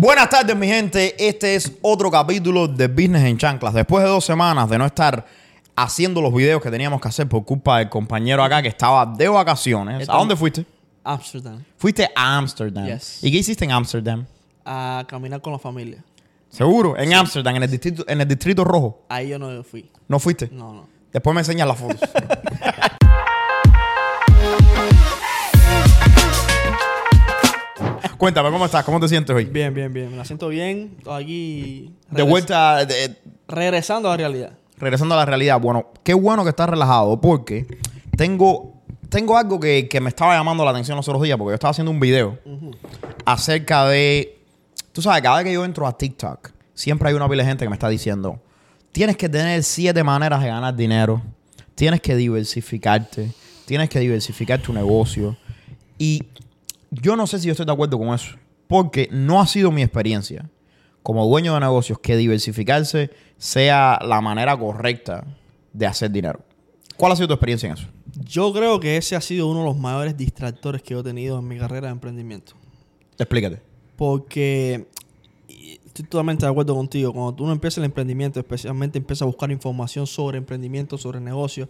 Buenas tardes, mi gente. Este es otro capítulo de Business en Chanclas. Después de dos semanas de no estar haciendo los videos que teníamos que hacer por culpa del compañero acá que estaba de vacaciones. ¿A dónde fuiste? Amsterdam. Fuiste a Amsterdam. Yes. ¿Y qué hiciste en Amsterdam? A caminar con la familia. Seguro, en Amsterdam, en el distrito, en el distrito rojo. Ahí yo no fui. ¿No fuiste? No, no. Después me enseñas las fotos. Cuéntame, ¿cómo estás? ¿Cómo te sientes hoy? Bien, bien, bien. Me la siento bien. Estoy aquí. De vuelta, de- Regresando a la realidad. regresando a la realidad. Bueno, qué bueno que estás relajado porque tengo, tengo algo que, que me estaba llamando la atención los otros días porque yo estaba haciendo un video acerca de... Tú sabes, cada vez que yo entro a TikTok, siempre hay una pila de gente que me está diciendo, tienes que tener siete maneras de ganar dinero, tienes que diversificarte, tienes que diversificar tu negocio. Y yo no sé si yo estoy de acuerdo con eso, porque no ha sido mi experiencia como dueño de negocios que diversificarse sea la manera correcta de hacer dinero. ¿Cuál ha sido tu experiencia en eso? Yo creo que ese ha sido uno de los mayores distractores que yo he tenido en mi carrera de emprendimiento. Explícate. Porque estoy totalmente de acuerdo contigo. Cuando uno empieza el emprendimiento, especialmente empieza a buscar información sobre emprendimiento, sobre negocios,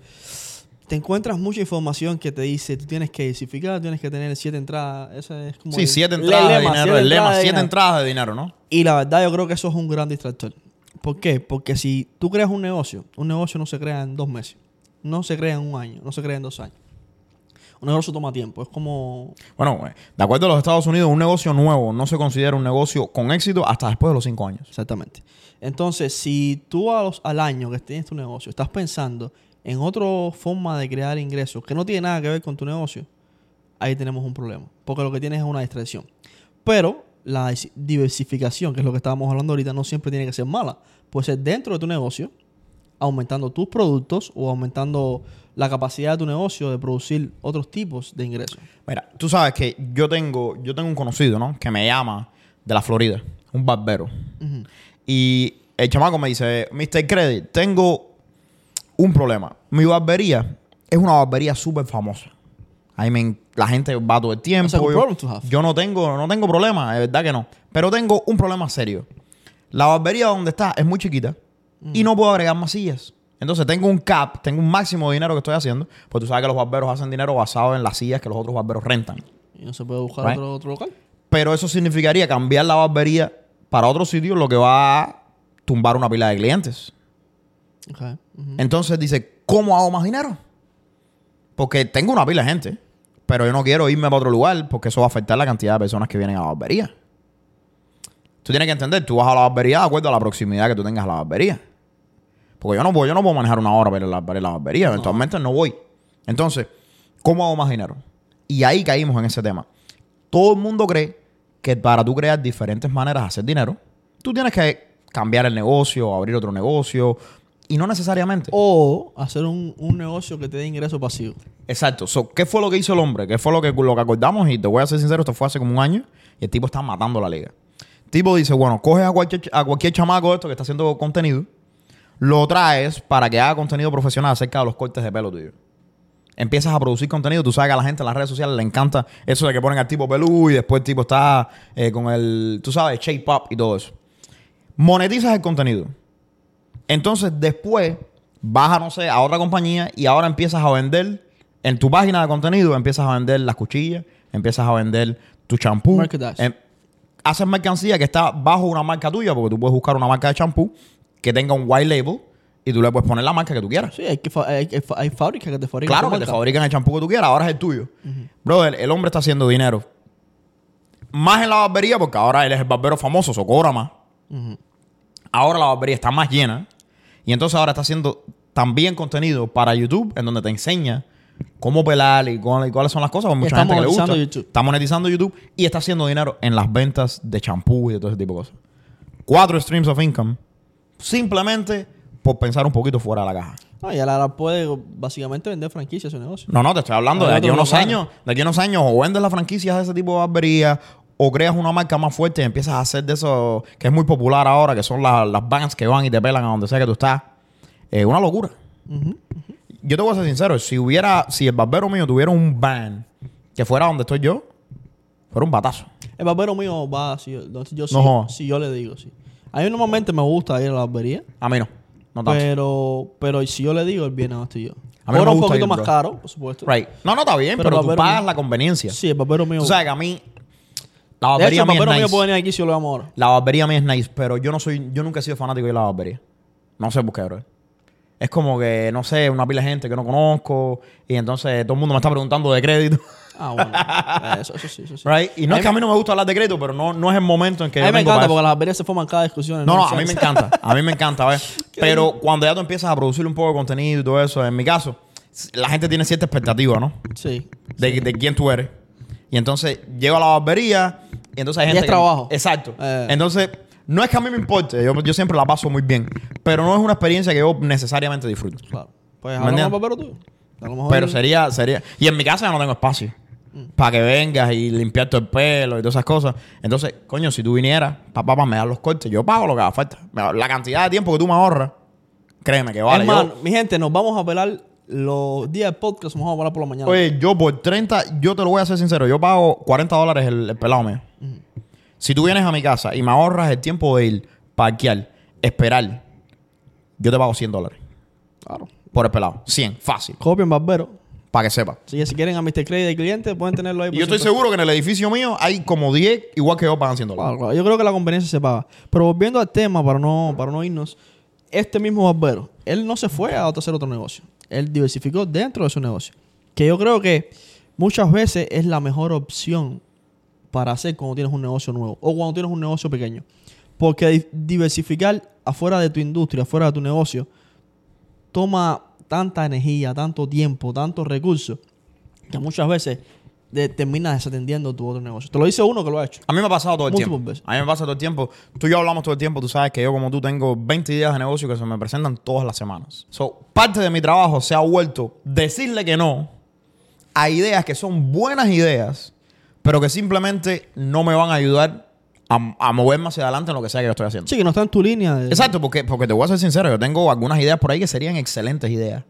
te encuentras mucha información que te dice, tú tienes que diversificar, tienes que tener siete entradas. Ese es como Sí, el- siete entradas de lema, dinero, el lema, entradas siete dinero. entradas de dinero, ¿no? Y la verdad yo creo que eso es un gran distractor. ¿Por qué? Porque si tú creas un negocio, un negocio no se crea en dos meses, no se crea en un año, no se crea en dos años. Un negocio toma tiempo, es como... Bueno, eh, de acuerdo a los Estados Unidos, un negocio nuevo no se considera un negocio con éxito hasta después de los cinco años. Exactamente. Entonces, si tú a los- al año que tienes tu negocio estás pensando en otra forma de crear ingresos que no tiene nada que ver con tu negocio, ahí tenemos un problema. Porque lo que tienes es una distracción. Pero la diversificación, que es lo que estábamos hablando ahorita, no siempre tiene que ser mala. Puede ser dentro de tu negocio, aumentando tus productos o aumentando la capacidad de tu negocio de producir otros tipos de ingresos. Mira, tú sabes que yo tengo, yo tengo un conocido, ¿no? Que me llama de la Florida, un barbero. Y el chamaco me dice, Mr. Credit, tengo un problema. Mi barbería es una barbería súper famosa. Ahí me, la gente va todo el tiempo. Yo, no tengo, no tengo problema, de verdad que no. Pero tengo un problema serio. La barbería donde está es muy chiquita y no puedo agregar más sillas. Entonces tengo un cap, tengo un máximo de dinero que estoy haciendo. Pues tú sabes que los barberos hacen dinero basado en las sillas que los otros barberos rentan. Y no se puede buscar Right. otro, otro local. Pero eso significaría cambiar la barbería para otro sitio, lo que va a tumbar una pila de clientes. Ok. Ujú. Entonces dice, ¿cómo hago más dinero? Porque tengo una pila de gente, pero yo no quiero irme para otro lugar porque eso va a afectar la cantidad de personas que vienen a la barbería. Tú tienes que entender, tú vas a la barbería de acuerdo a la proximidad que tú tengas a la barbería. Porque yo no puedo, yo no puedo manejar una hora para ir a la, para ir a la barbería. Eventualmente no voy. Entonces, ¿cómo hago más dinero? Y ahí caímos en ese tema. Todo el mundo cree que para tú crear diferentes maneras de hacer dinero, tú tienes que cambiar el negocio, abrir otro negocio. Y no necesariamente. O hacer un, un negocio que te dé ingreso pasivo. Exacto. So, ¿Qué fue lo que hizo el hombre? ¿Qué fue lo que, lo que acordamos? Y te voy a ser sincero, esto fue hace como un año. Y el tipo está matando la liga. El tipo dice, bueno, coges a cualquier, a cualquier chamaco esto que está haciendo contenido, lo traes para que haga contenido profesional acerca de los cortes de pelo tuyo. Empiezas a producir contenido. Tú sabes que a la gente en las redes sociales le encanta eso de que ponen al tipo pelú y después el tipo está eh, con el, tú sabes, shape up y todo eso. Monetizas el contenido. Entonces, después vas a, no sé, a otra compañía y ahora empiezas a vender en tu página de contenido, empiezas a vender las cuchillas, empiezas a vender tu champú. Em- haces mercancía que está bajo una marca tuya, porque tú puedes buscar una marca de champú que tenga un white label y tú le puedes poner la marca que tú quieras. Sí, hay, que hay, hay, hay fábricas que te fabrican. Claro que te fabrican el champú que tú quieras, ahora es el tuyo. Brother, el hombre está haciendo dinero. Más en la barbería, porque ahora él es el barbero famoso, so cobra más. Ahora la barbería está más llena. Y entonces ahora está haciendo también contenido para YouTube, en donde te enseña cómo pelar y, cuál- y cuáles son las cosas. Porque mucha Está gente que le gusta. YouTube. Está monetizando YouTube y está haciendo dinero en las ventas de champú y de todo ese tipo de cosas. Cuatro streams of income. Simplemente por pensar un poquito fuera de la caja. No, y ahora puede básicamente vender franquicias su negocio. No, no, te estoy hablando de aquí a unos años. De aquí a unos años o vendes las franquicias de ese tipo de barbería o creas una marca más fuerte y empiezas a hacer de eso que es muy popular ahora, que son la- las bands que van y te pelan a donde sea que tú estás. Es una locura. Yo te voy a ser sincero, si hubiera, si el barbero mío tuviera un van que fuera donde estoy yo, Fuera un batazo. El barbero mío va si yo, si yo, No jodas. si yo le digo, sí. A mí normalmente me gusta ir a la barbería, A mí no. No tanto. pero, pero si yo le digo, él viene yo. A mí no Ahora me un poquito ir, más bro. caro, por supuesto. Right. No, no, está bien, Pero pero, tú pagas mío- la conveniencia. Sí, el barbero mío. Tú sabes que a mí... La de barbería hecho, el mía barbero es mío nice. puede venir aquí si yo lo amo ahora. La barbería mía es nice, pero yo no soy... Yo nunca he sido fanático de la barbería. No sé por qué, bro. Es como que, no sé, una pila de gente que no conozco y entonces todo el mundo me está preguntando de crédito. Ah, bueno. Eh, eso, eso sí, eso sí. Right? Y no es que a mí no me gusta hablar de crédito, pero no, no es el momento en que A mí me encanta porque las barberías se forman cada discusión. No, no, a mí me encanta. A mí me encanta, ¿ves? Pero cuando ya tú empiezas a producir un poco de contenido y todo eso, en mi caso, la gente tiene cierta expectativa, ¿no? Sí. De, de quién tú eres. Y entonces llego a la barbería y entonces hay Y es que- trabajo. Exacto. Eh. Entonces, no es que a mí me importe, yo, yo siempre la paso muy bien, pero no es una experiencia que yo necesariamente disfruto. Claro. Pues ¿Me habla con el entiendes? barbero tuyo. A lo mejor Pero sería, sería. Y en mi casa ya no tengo espacio. Para que vengas y limpiar todo el pelo y todas esas cosas. Entonces, coño, si tú vinieras, papá, papá, me das los cortes, yo pago lo que haga falta. La cantidad de tiempo que tú me ahorras, créeme que vale. Yo- más, mi gente, nos vamos a pelar los días de podcast, vamos a pelar por la mañana. Oye, yo por 30, yo te lo voy a hacer sincero, yo pago 40 dólares el, el pelado mío. Si tú vienes a mi casa y me ahorras el tiempo de ir, parquear, esperar, yo te pago 100 dólares Claro. por el pelado. 100, fácil, Copien barbero. para que sepa. Que si quieren a Mr. Credit de cliente, pueden tenerlo ahí. Y yo estoy seguro que en el edificio mío hay como 10, igual que yo, pagan 100 dólares. Claro, claro. Yo creo que la conveniencia se paga. Pero volviendo al tema, para no, para no irnos, este mismo barbero, él no se fue a hacer otro negocio. Él diversificó dentro de su negocio. Que yo creo que muchas veces es la mejor opción para hacer cuando tienes un negocio nuevo o cuando tienes un negocio pequeño. Porque di- diversificar afuera de tu industria, afuera de tu negocio, toma tanta energía, tanto tiempo, tantos recursos, que muchas veces de- terminas desatendiendo tu otro negocio. Te lo dice uno que lo ha hecho. A mí me ha pasado todo el Múltiples tiempo. veces. A mí me pasa todo el tiempo. Tú y yo hablamos todo el tiempo. Tú sabes que yo, como tú, tengo 20 ideas de negocio que se me presentan todas las semanas. So, parte de mi trabajo se ha vuelto decirle que no a ideas que son buenas ideas, pero que simplemente no me van a ayudar a, a moverme hacia adelante en lo que sea que yo estoy haciendo. Sí, que no está en tu línea. de- Exacto, porque, porque te voy a ser sincero, yo tengo algunas ideas por ahí que serían excelentes ideas,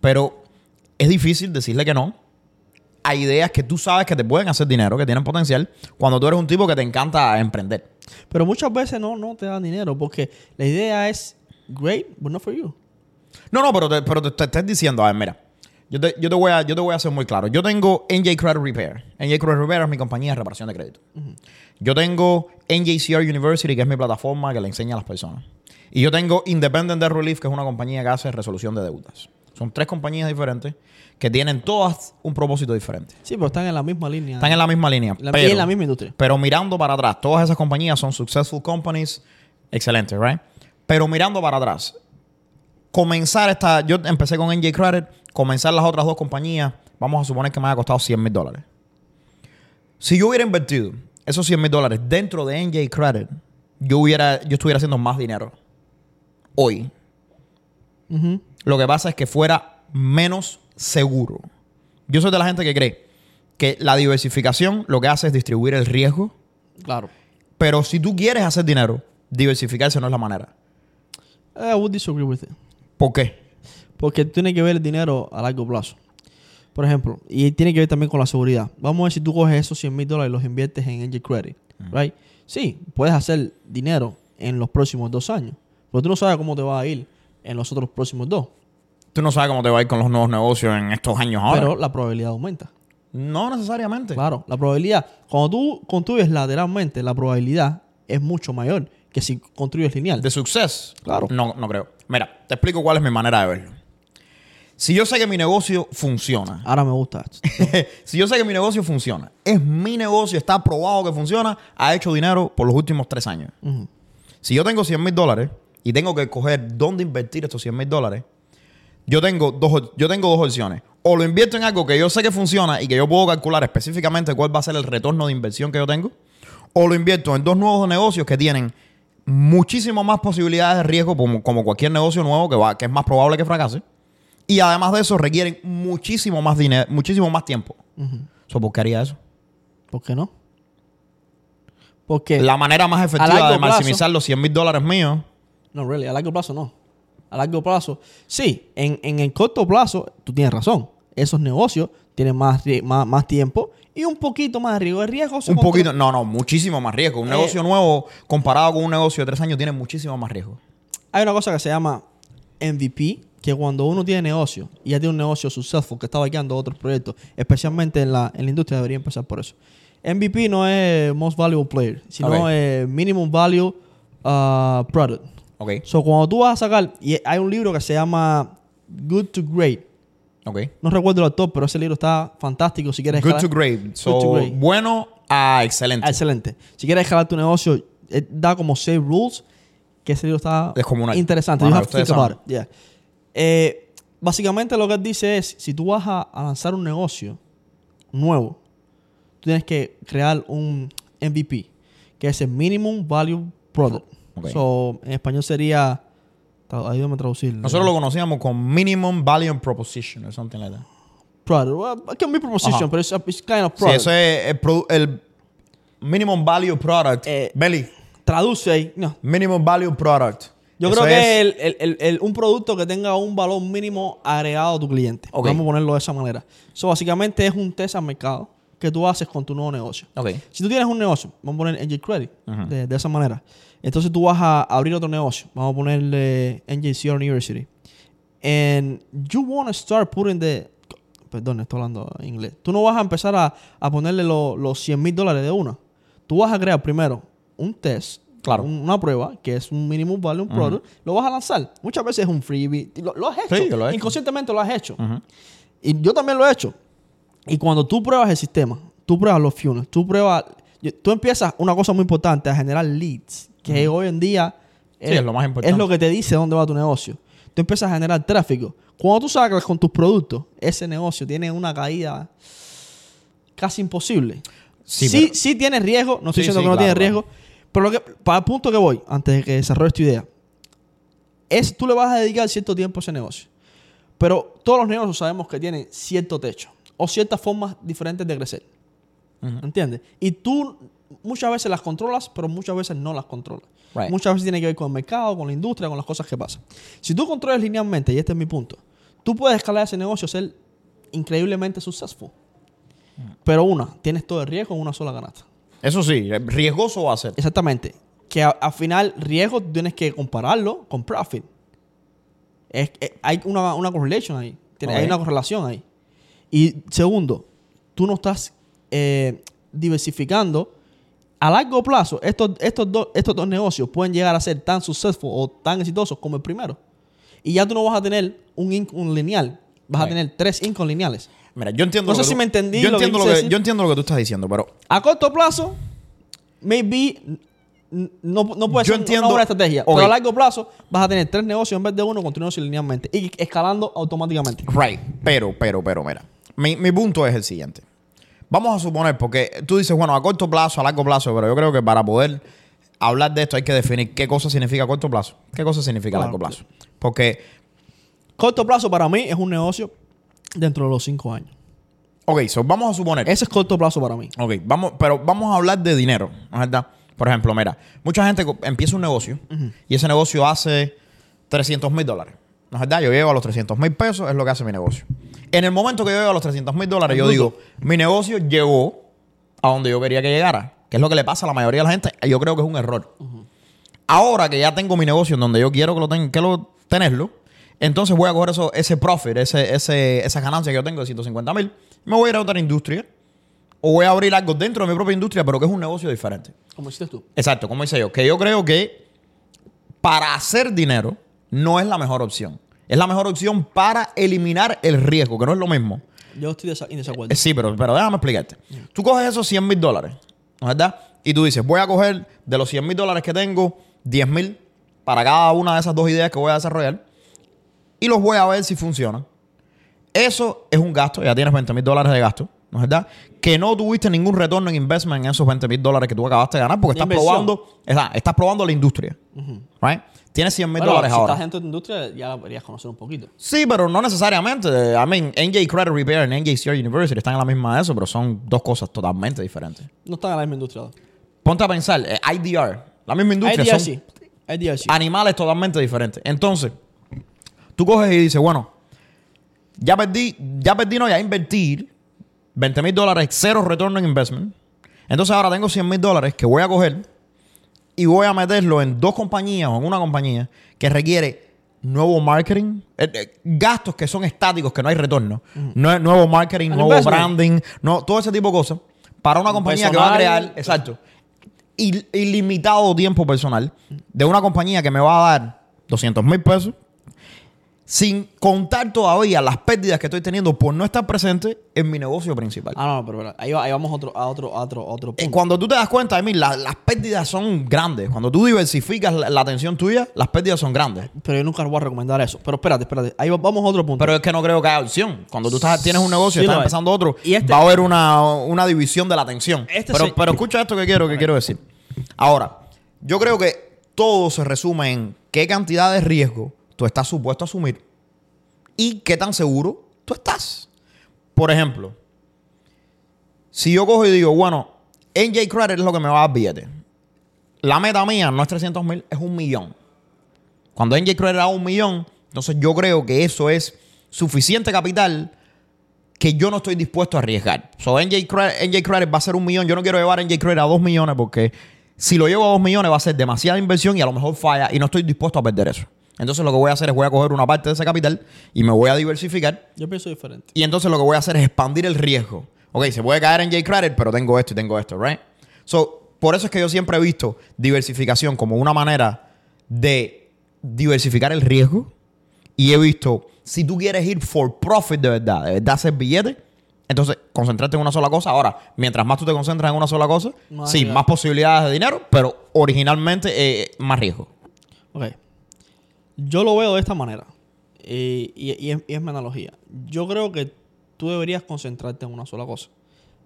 pero es difícil decirle que no a ideas que tú sabes que te pueden hacer dinero, que tienen potencial, cuando tú eres un tipo que te encanta emprender. Pero muchas veces no, no te dan dinero porque la idea es great, but not for you. No, no, pero te, pero te, te estás diciendo, a ver, mira, yo te, yo, te voy a, yo te voy a hacer muy claro. Yo tengo NJ Credit Repair. NJ Credit Repair es mi compañía de reparación de crédito. Yo tengo NJCR University, que es mi plataforma que le enseña a las personas. Y yo tengo Independent Debt Relief, que es una compañía que hace resolución de deudas. Son tres compañías diferentes que tienen todas un propósito diferente. Sí, pero están en la misma línea. Están en la misma línea. La- pero, y en la misma industria. Pero mirando para atrás, todas esas compañías son successful companies, excelentes, right? Pero mirando para atrás, comenzar esta, yo empecé con NJ Credit, comenzar las otras dos compañías, vamos a suponer que me haya costado 100 mil dólares. Si yo hubiera invertido esos 100 mil dólares dentro de NJ Credit, yo, hubiera, yo estuviera haciendo más dinero hoy. Lo que pasa es que fuera menos seguro. Yo soy de la gente que cree que la diversificación lo que hace es distribuir el riesgo, Claro. pero si tú quieres hacer dinero, diversificarse no es la manera. Eh, I would disagree with it. ¿Por qué? Porque tiene que ver el dinero a largo plazo. Por ejemplo, y tiene que ver también con la seguridad. Vamos a ver si tú coges esos 100 mil dólares y los inviertes en Angel Credit. Right? Sí, puedes hacer dinero en los próximos dos años. Pero tú no sabes cómo te va a ir en los otros próximos dos. Tú no sabes cómo te va a ir con los nuevos negocios en estos años ahora. Pero la probabilidad aumenta. no necesariamente. Claro, la probabilidad. Cuando tú construyes lateralmente, la probabilidad es mucho mayor que si construyes lineal. De success. Claro. No, no creo. Mira, te explico cuál es mi manera de verlo. Si yo sé que mi negocio funciona, Ahora me gusta si yo sé que mi negocio funciona, es mi negocio, está probado que funciona, ha hecho dinero por los últimos tres años. Si yo tengo 100 mil dólares y tengo que escoger dónde invertir estos 100 mil dólares, yo tengo, dos, yo tengo dos opciones. O lo invierto en algo que yo sé que funciona y que yo puedo calcular específicamente cuál va a ser el retorno de inversión que yo tengo. O lo invierto en dos nuevos negocios que tienen muchísimo más posibilidades de riesgo, como, como cualquier negocio nuevo que, va, que es más probable que fracase. Y además de eso, requieren muchísimo más dinero, muchísimo más tiempo. Ujú. So, ¿Por qué haría eso? ¿Por qué no? Porque... La manera más efectiva de plazo- maximizar los 100 mil dólares míos No, really, a largo plazo no. A largo plazo, sí, en, en el corto plazo, tú tienes razón. Esos negocios tienen más, más, más tiempo y un poquito más de riesgo. El riesgo se Un controla- poquito, no, no, muchísimo más riesgo. Un Eh, negocio nuevo comparado con un negocio de tres años tiene muchísimo más riesgo. Hay una cosa que se llama MVP, que cuando uno tiene negocio y ya tiene un negocio successful que está vaqueando otros proyectos, especialmente en la, en la industria, debería empezar por eso. MVP no es Most Valuable Player, sino Ok. es Minimum Value uh, Product. Ok, So, cuando tú vas a sacar, y hay un libro que se llama Good to Great. ok. No recuerdo el autor, pero ese libro está fantástico. Si quieres Good escalar- to great. So, to great. bueno a excelente. Ah, excelente. Si quieres escalar tu negocio, eh, da como seis rules, que ese libro está Es como una- interesante. Ajá, You have to about it. Yeah. Eh, básicamente lo que él dice es, si tú vas a, a lanzar un negocio nuevo, tú tienes que crear un MVP, que es el Minimum Value Product. So, en español sería... Ayúdame a traducirlo. Nosotros lo conocíamos con Minimum Value Proposition o something like that. Product. Well, it can be proposition, pero it's kind of Sí, product. eso es el, Minimum Value Product. Eh, Belly, Traduce ahí. No, Minimum Value Product. Yo Eso creo que es- el, el- el- un producto que tenga un valor mínimo agregado a tu cliente. Ok. Vamos a ponerlo de esa manera. Eso básicamente es un test al mercado que tú haces con tu nuevo negocio. Si tú tienes un negocio, vamos a poner NJ Credit de esa manera. Entonces tú vas a abrir otro negocio. Vamos a ponerle NJC University. And you want to start putting the... Perdón, estoy hablando en inglés. Tú no vas a empezar a, a ponerle lo- los 100 mil dólares de una. Tú vas a crear primero un test, Claro. un- una prueba, que es un minimum value, un product. Lo vas a lanzar. Muchas veces es un freebie. Lo, lo has hecho. Sí, lo he hecho. Inconscientemente lo has hecho. Y yo también lo he hecho. Y cuando tú pruebas el sistema, tú pruebas los funnels, tú pruebas, tú empiezas una cosa muy importante a generar leads, que hoy en día Sí, es lo más importante. es lo que te dice dónde va tu negocio. Tú empiezas a generar tráfico. Cuando tú sacas con tus productos, ese negocio tiene una caída casi imposible. Sí, Sí, pero- sí, tiene riesgo, no estoy Sí, diciendo que no claro, tiene riesgo, pero lo que, para el punto que voy, antes de que desarrolles tu idea, es tú le vas a dedicar cierto tiempo a ese negocio. Pero todos los negocios sabemos que tienen cierto techo o ciertas formas diferentes de crecer. ¿Entiendes? Y tú muchas veces las controlas, pero muchas veces no las controlas. Right. Muchas veces tiene que ver con el mercado, con la industria, con las cosas que pasan. Si tú controlas linealmente, y este es mi punto, tú puedes escalar ese negocio ser increíblemente successful. Pero una, tienes todo el riesgo en una sola canasta. Eso sí, riesgoso va a ser. Exactamente. Que a- al final, riesgo tienes que compararlo con profit. Es- es- hay una, una correlation ahí. Tiene- Hay una correlación ahí. Y segundo, tú no estás eh, diversificando. A largo plazo, estos, estos, dos, estos dos negocios pueden llegar a ser tan successful o tan exitosos como el primero. Y ya tú no vas a tener un income lineal. Vas a tener tres income lineales. Mira, yo entiendo No lo sé que si tú- me entendí Yo lo que entiendo lo que, yo entiendo lo que tú estás diciendo, pero A corto plazo, maybe no, no puede Yo ser entiendo- una buena estrategia. Pero a largo plazo vas a tener tres negocios en vez de uno continuos linealmente y escalando automáticamente. Right, pero, pero, pero, mira. Mi, mi punto es el siguiente. Vamos a suponer, porque tú dices, bueno, a corto plazo, a largo plazo, pero yo creo que para poder hablar de esto hay que definir qué cosa significa corto plazo, qué cosa significa Claro. largo plazo. Porque, Corto plazo para mí es un negocio dentro de los cinco años. ok, so vamos a suponer. Ese es corto plazo para mí. Ok, vamos, pero vamos a hablar de dinero, ¿no es verdad? Por ejemplo, mira, mucha gente empieza un negocio y ese negocio hace 300 mil dólares. ¿No es verdad? Yo llego a los 300 mil pesos, es lo que hace mi negocio. En el momento que yo llego a los 300 mil dólares, yo digo, mi negocio llegó a donde yo quería que llegara, que es lo que le pasa a la mayoría de la gente. Yo creo que es un error. Ahora que ya tengo mi negocio en donde yo quiero que lo, ten- que lo tenerlo, entonces voy a coger eso, ese profit, ese, ese, esa ganancia que yo tengo de 150 mil, me voy a ir a otra industria o voy a abrir algo dentro de mi propia industria, pero que es un negocio diferente. Como hiciste tú. Exacto, como dice yo, que yo creo que para hacer dinero no es la mejor opción. Es la mejor opción para eliminar el riesgo, que no es lo mismo. Yo estoy desa- en desacuerdo. Eh, Sí, pero, pero déjame explicarte. Tú coges esos 100 mil dólares, ¿no es verdad? Y tú dices, voy a coger de los 100 mil dólares que tengo, 10 mil para cada una de esas dos ideas que voy a desarrollar y los voy a ver si funcionan. Eso es un gasto, ya tienes 20 mil dólares de gasto, ¿no es verdad? Que no tuviste ningún retorno en investment en esos 20 mil dólares que tú acabaste de ganar porque estás probando, exacto, estás probando la industria. Right? Tienes 100 mil Bueno, dólares si ahora. estás dentro de tu industria, ya la deberías conocer un poquito. Sí, pero no necesariamente. I mean, NJ Credit Repair y NJ Sierra University están en la misma de eso, pero son dos cosas totalmente diferentes. No están en la misma industria. Ponte a pensar, eh, IDR, la misma industria, IDR son sí. IDR sí. animales totalmente diferentes. Entonces, tú coges y dices, bueno, ya perdí, ya perdí, no, ya invertir 20 mil dólares, cero retorno en investment. Entonces ahora tengo 100 mil dólares que voy a coger y voy a meterlo en dos compañías o en una compañía que requiere nuevo marketing, eh, eh, gastos que son estáticos, que no hay retorno. Nue- nuevo marketing, nuevo investment. branding, no, todo ese tipo de cosas. Para una compañía que va a Personal. crear, exacto, il- ilimitado tiempo personal de una compañía que me va a dar 200 mil pesos sin contar todavía las pérdidas que estoy teniendo por no estar presente en mi negocio principal. Ah, no, pero, pero ahí, ahí vamos a otro, a otro, a otro, Eh, punto. Cuando tú te das cuenta, Emil, la- las pérdidas son grandes. Cuando tú diversificas la, la atención tuya, las pérdidas son grandes. Pero yo nunca voy a recomendar eso. Pero espérate, espérate. Ahí va- vamos a otro punto. Pero es que no creo que haya opción. Cuando tú estás, tienes un negocio y estás es. empezando otro, Y este- va a haber una, una división de la atención. Este pero, se- pero escucha esto que quiero, que quiero decir. Ahora, yo creo que todo se resume en qué cantidad de riesgo tú estás supuesto a asumir y qué tan seguro tú estás. Por ejemplo, si yo cojo y digo, bueno, NJ Credit es lo que me va a dar billete. La meta mía no es 300 mil, es un millón. Cuando NJ Credit da un millón, entonces yo creo que eso es suficiente capital que yo no estoy dispuesto a arriesgar. So, NJ Credit, NJ va a ser un millón. Yo no quiero llevar NJ Credit a dos millones porque si lo llevo a dos millones va a ser demasiada inversión y a lo mejor falla y no estoy dispuesto a perder eso. Entonces lo que voy a hacer es voy a coger una parte de ese capital y me voy a diversificar Yo pienso diferente. y entonces lo que voy a hacer es expandir el riesgo. Ok, se puede caer en J-Credit, pero tengo esto y tengo esto, ¿right? So, por eso es que yo siempre he visto diversificación como una manera de diversificar el riesgo. Y he visto, si tú quieres ir for profit de verdad, de verdad hacer billete, entonces concentrarte en una sola cosa. Ahora, mientras más tú te concentras en una sola cosa, Más sí, más posibilidades de dinero, pero originalmente eh, más riesgo. Ok. Yo lo veo de esta manera. Eh, y, y es, y es mi analogía. Yo creo que tú deberías concentrarte en una sola cosa.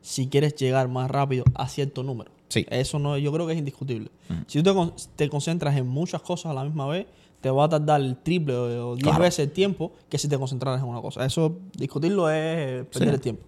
Si quieres llegar más rápido a cierto número. Sí. Eso no, yo creo que es indiscutible. Si tú te, te concentras en muchas cosas a la misma vez, te va a tardar el triple o o diez Claro. veces el tiempo que si te concentraras en una cosa. Eso, discutirlo es perder Sí. el tiempo.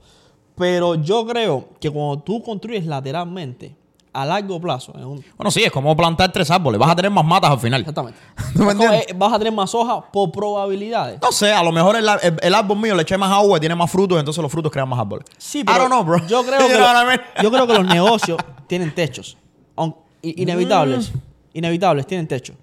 Pero yo creo que cuando tú construyes lateralmente, a largo plazo, un, Bueno, sí, es como plantar tres árboles. Vas a tener más matas al final. Exactamente. ¿Tú me entiendes? vas a tener más hojas por probabilidades. No sé, a lo mejor el, el- el árbol mío le eché más agua y tiene más frutos, entonces los frutos crean más árboles. Sí, I pero don't know, bro. Yo creo, que know what I mean? lo- yo creo que los negocios tienen techos. I- inevitables. Mm. Inevitables, tienen techo.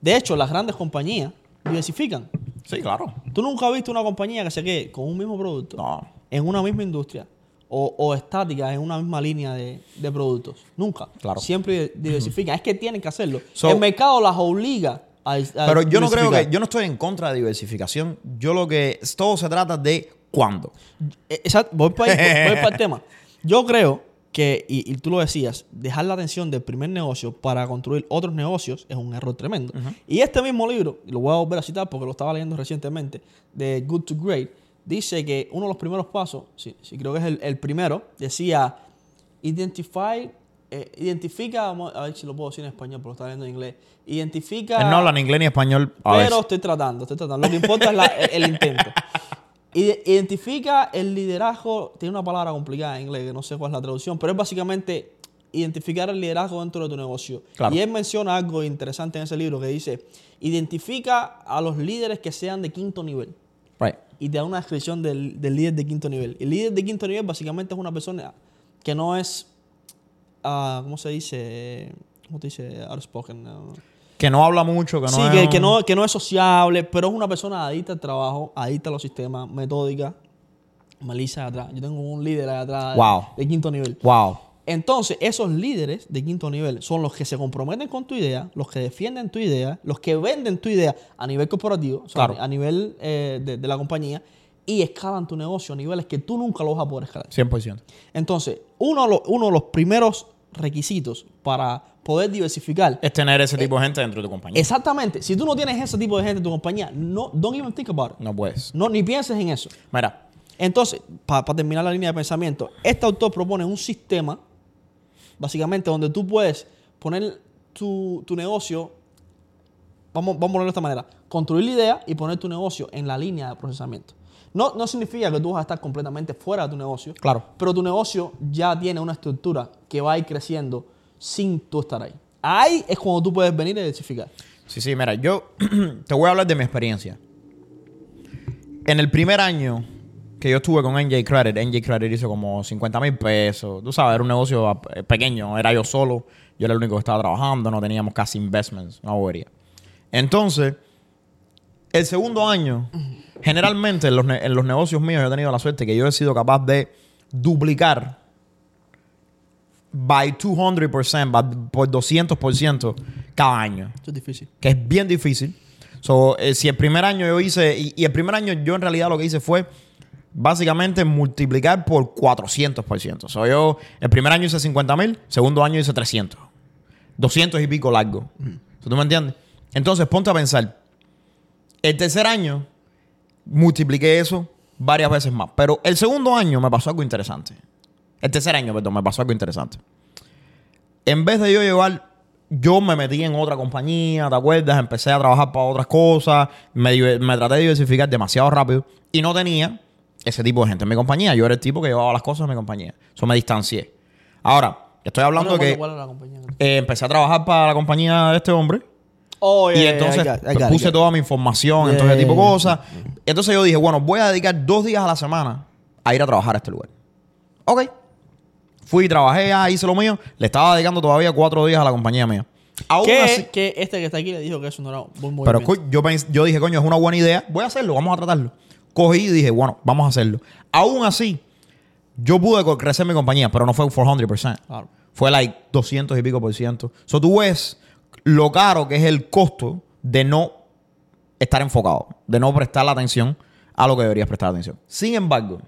De hecho, las grandes compañías diversifican. Sí, claro. Tú nunca has visto una compañía que se quede con un mismo producto No. en una misma industria o, o estática en una misma línea de, de productos. Nunca. Claro. Siempre diversifican. Es que tienen que hacerlo. So- El mercado las obliga a, a Pero yo no creo que, yo no estoy en contra de diversificación. Yo lo que, todo se trata de cuándo. Eh, Exacto, voy para, ahí, voy para el tema. Yo creo que, y, y tú lo decías, dejar la atención del primer negocio para construir otros negocios es un error tremendo. Y este mismo libro, y lo voy a volver a citar porque lo estaba leyendo recientemente, de Good to Great, dice que uno de los primeros pasos, sí, sí creo que es el, el primero, decía, identify, eh, identifica, a ver si lo puedo decir en español, porque lo estaba leyendo en inglés, identifica... Él no habla ni inglés ni español a Pero veces. estoy tratando, estoy tratando. Lo que importa es la- el, el intento. Ide- Identifica el liderazgo, tiene una palabra complicada en inglés que no sé cuál es la traducción, pero es básicamente identificar el liderazgo dentro de tu negocio. Claro. Y él menciona algo interesante en ese libro que dice, identifica a los líderes que sean de quinto nivel. Y te da una descripción del, del líder de quinto nivel. El líder de quinto nivel básicamente es una persona que no es, ah, ¿cómo se dice? ¿Cómo te dice? Outspoken. no. Que no habla mucho, que no sí, es que, que no, que no es sociable, pero es una persona adicta al trabajo, adicta a los sistemas, metódica. Melissa allá atrás. Yo tengo un líder allá atrás de- Wow. de, quinto nivel. Wow. Entonces, esos líderes de quinto nivel son los que se comprometen con tu idea, los que defienden tu idea, los que venden tu idea a nivel corporativo, o sea, Claro. a nivel eh, de, de la compañía, y escalan tu negocio a niveles que tú nunca lo vas a poder escalar. 100%. Entonces, uno de los, uno de los primeros requisitos para poder diversificar Es tener ese tipo de gente dentro de tu compañía. Exactamente. Si tú no tienes ese tipo de gente en tu compañía, no, don't even think about it. No puedes. No, ni pienses en eso. Mira, Entonces, para terminar la línea de pensamiento, este autor propone un sistema, básicamente, donde tú puedes poner tu, tu negocio, vamos, vamos a ponerlo de esta manera, construir la idea y poner tu negocio en la línea de procesamiento. No, no significa que tú vas a estar completamente fuera de tu negocio, Claro. pero tu negocio ya tiene una estructura que va a ir creciendo sin tú estar ahí. Ahí es cuando tú puedes venir a diversificar. Sí, sí, mira, yo te voy a hablar de mi experiencia. En el primer año que yo estuve con NJ Credit. NJ Credit hizo como 50 mil pesos. Tú sabes, era un negocio ah, eh, pequeño. Era yo solo. Yo era el único que estaba trabajando. No teníamos casi investments. Una bobería. Entonces, el segundo año, generalmente en los, en los negocios míos yo he tenido la suerte que yo he sido capaz de duplicar by 200%, by- por 200% cada año Eso es difícil. que es bien difícil. So, eh, si el primer año yo hice, y, y el primer año yo en realidad lo que hice fue básicamente multiplicar por 400%. So, yo el primer año hice 50 mil, segundo año hice 300. 200 y pico largo. So, ¿Tú me entiendes? Entonces, ponte a pensar. El tercer año multipliqué eso varias veces más. Pero el segundo año me pasó algo interesante. El tercer año, perdón, me pasó algo interesante en vez de yo llevar, yo me metí en otra compañía, ¿te acuerdas? Empecé a trabajar para otras cosas, me, me traté de diversificar demasiado rápido y no tenía ese tipo de gente en mi compañía. Yo era el tipo que llevaba las cosas en mi compañía. Eso me distancié. Ahora, estoy hablando No que ¿Cuál era la compañía? eh, empecé a trabajar para la compañía de este hombre. Oh, yeah, Y yeah, entonces I got- I got it, puse toda mi información, Yeah, entonces ese tipo de cosas. Entonces yo dije, bueno, voy a dedicar dos días a la semana a ir a trabajar a este lugar. Ok. Fui, trabajé, ah, hice lo mío. Le estaba dedicando todavía cuatro días a la compañía mía. Aún Que, así, que este que está aquí le dijo que eso no era un buen pero movimiento. yo, yo dije, coño, es una buena idea. Voy a hacerlo, vamos a tratarlo. Cogí y dije, bueno, vamos a hacerlo. Aún así, yo pude crecer mi compañía, pero no fue un 400%. Claro. Fue like 200 y pico por ciento. So tú ves lo caro que es el costo de no estar enfocado, de no prestar la atención a lo que deberías prestar atención. Sin embargo,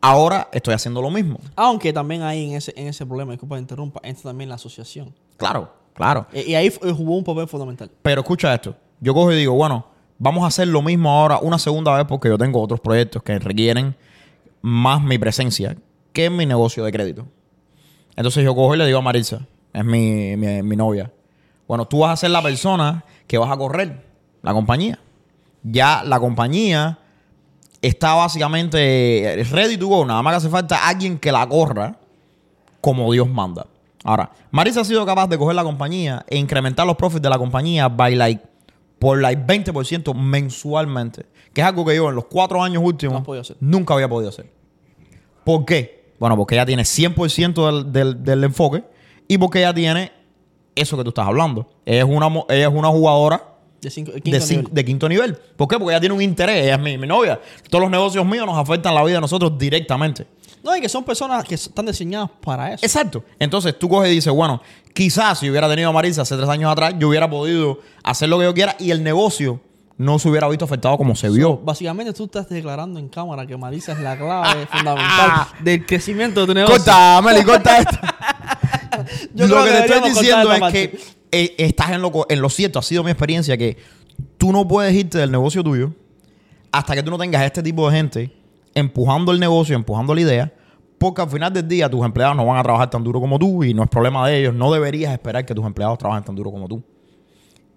ahora estoy haciendo lo mismo. Aunque también ahí en ese, en ese problema, disculpa que interrumpa, entra también la asociación. Claro, claro. Eh, Y ahí fu- jugó un papel fundamental. Pero escucha esto. Yo cojo y digo, bueno, vamos a hacer lo mismo ahora una segunda vez porque yo tengo otros proyectos que requieren más mi presencia que mi negocio de crédito. Entonces yo cojo y le digo a Marisa, es mi, mi, mi novia, bueno, tú vas a ser la persona que vas a correr la compañía. Ya la compañía está básicamente ready to go. Nada más que hace falta alguien que la corra como Dios manda. Ahora, Marisa ha sido capaz de coger la compañía e incrementar los profits de la compañía by like, por like 20% mensualmente. Que es algo que yo en los cuatro años últimos No nunca había podido hacer. ¿Por qué? Bueno, porque ella tiene 100% del, del, del enfoque y porque ella tiene eso que tú estás hablando. Ella es una, ella es una jugadora De, cinco, de, quinto cin- nivel. de quinto nivel. ¿Por qué? Porque ella tiene un interés. Ella es mi, mi novia. Todos los negocios míos nos afectan la vida de nosotros directamente. No, y que son personas que están diseñadas para eso. Exacto. Entonces tú coges y dices, bueno, quizás si hubiera tenido a Marisa hace tres años atrás, yo hubiera podido hacer lo que yo quiera y el negocio no se hubiera visto afectado como se vio. Básicamente tú estás declarando en cámara que Marisa es la clave fundamental del crecimiento de tu negocio. Corta, Meli, corta esto. Yo lo que, que te estoy diciendo es que eh, estás en lo, en lo cierto. Ha sido mi experiencia que tú no puedes irte del negocio tuyo hasta que tú no tengas este tipo de gente empujando el negocio, empujando la idea, porque al final del día tus empleados no van a trabajar tan duro como tú y no es problema de ellos. No deberías esperar que tus empleados trabajen tan duro como tú.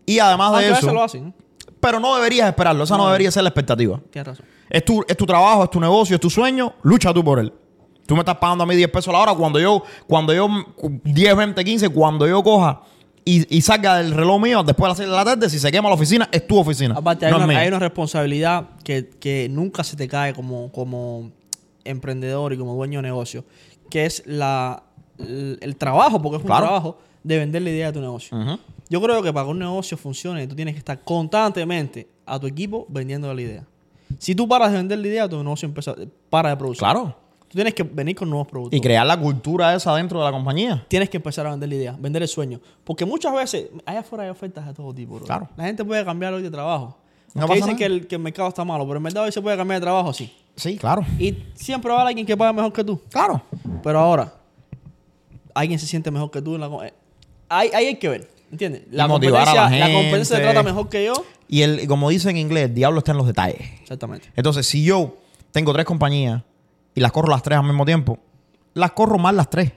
Y además Aunque de a eso, lo hacen. pero no deberías esperarlo. Esa no, No. debería ser la expectativa. Tienes razón. Es tu, es tu trabajo, es tu negocio, es tu sueño, lucha tú por él. Tú me estás pagando a mí 10 pesos la hora cuando yo, cuando yo, 10, 20, 15, cuando yo coja y, y salga del reloj mío después de las 6 de la tarde, si se quema la oficina, es tu oficina. Aparte, hay, no una, hay una responsabilidad que, que nunca se te cae como, como emprendedor y como dueño de negocio, que es la, el, el trabajo, porque es un Claro. trabajo, de vender la idea de tu negocio. Yo creo que para que un negocio funcione, tú tienes que estar constantemente a tu equipo vendiendo la idea. Si tú paras de vender la idea, tu negocio empieza, para de producir. Claro. Tú tienes que venir con nuevos productos. Y crear la cultura esa dentro de la compañía. Tienes que empezar a vender la idea, vender el sueño. Porque muchas veces, allá afuera hay ofertas de todo tipo. bro. Claro. La gente puede cambiar hoy de trabajo. No Aunque pasa dicen nada. que el, que el mercado está malo, pero en verdad hoy se puede cambiar de trabajo, sí. Sí, claro. Y siempre va a haber alguien que pague mejor que tú. Claro. Pero ahora, alguien se siente mejor que tú. En la, eh, ahí, ahí hay que ver, ¿entiendes? La motivar a la competencia, la competencia te gente. trata mejor que yo. Y el, como dicen en inglés, el diablo está en los detalles. Exactamente. Entonces, si yo tengo tres compañías y las corro las tres al mismo tiempo, las corro mal las tres.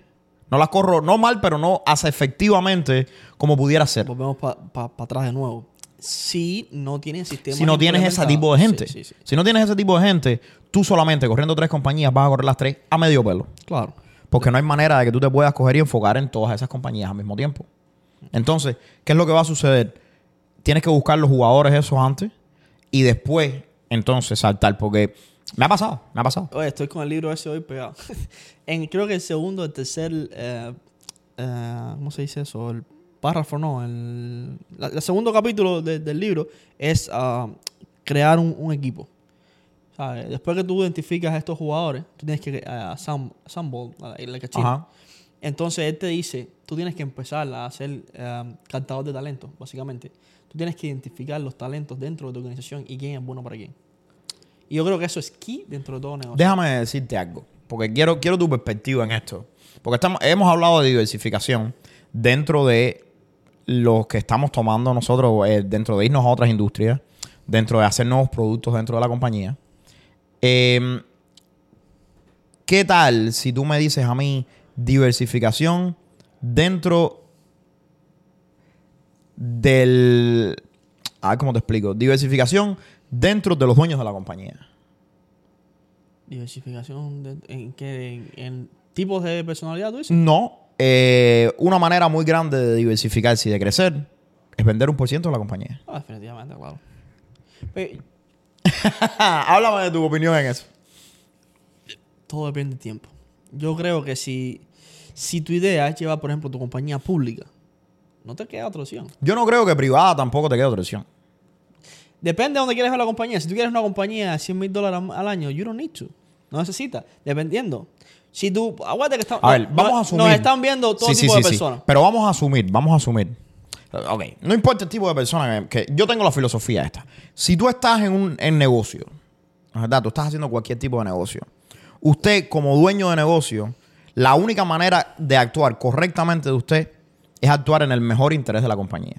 No las corro, no mal, pero no hace efectivamente como pudiera ser. Volvemos para atrás de nuevo. Si no tienes sistema. Si no tienes ese tipo de gente. Sí, sí, sí. Si no tienes ese tipo de gente, tú solamente corriendo tres compañías vas a correr las tres a medio pelo. Claro. Porque no hay manera de que tú te puedas coger y enfocar en todas esas compañías al mismo tiempo. Entonces, ¿qué es lo que va a suceder? Tienes que buscar los jugadores esos antes y después, entonces, saltar. Porque Me ha pasado, me ha pasado. Oye, estoy con el libro ese hoy pegado. en, creo que el segundo, el tercer, eh, eh, ¿cómo se dice eso? El párrafo, no. El, la- el segundo capítulo de- del libro es ah, crear un, un equipo. ¿Sabes? Después que tú identificas a estos jugadores, tú tienes que uh, assemble, assemble, like a team. Ajá. Entonces él te dice, tú tienes que empezar a ser eh, cantador de talento, básicamente. Tú tienes que identificar los talentos dentro de tu organización y quién es bueno para quién. Y yo creo que eso es key dentro de todo negocio. Déjame decirte algo, porque quiero, quiero tu perspectiva en esto. Porque estamos, hemos hablado de diversificación dentro de los que estamos tomando nosotros, eh, dentro de irnos a otras industrias, dentro de hacer nuevos productos dentro de la compañía. Eh, ¿Qué tal si tú me dices a mí diversificación dentro del... A ver cómo te explico. Diversificación dentro de los dueños de la compañía. Diversificación de- en, qué- en, en tipos de personalidad, tú dices. No. eh, una manera muy grande de diversificarse y de crecer es vender un por ciento de la compañía. Ah, definitivamente, claro. Pe- Háblame de tu opinión en eso. todo depende del tiempo. Yo creo que si, si tu idea es llevar, por ejemplo, tu compañía pública, no te queda otra opción. Yo no creo que privada tampoco te quede otra opción. Depende de dónde quieres ver la compañía. Si tú quieres una compañía de 100 mil dólares al año, you don't need to. No necesitas. Dependiendo. Si tú... Aguanta que estamos... A ver, vamos a asumir. Nos están viendo todo sí, tipo sí, de sí. personas. Pero vamos a asumir, vamos a asumir. Ok, no importa el tipo de persona que, que- yo tengo la filosofía esta. Si tú estás en un en negocio, ¿verdad? Tú estás haciendo cualquier tipo de negocio. Usted, como dueño de negocio, la única manera de actuar correctamente de usted es actuar en el mejor interés de la compañía.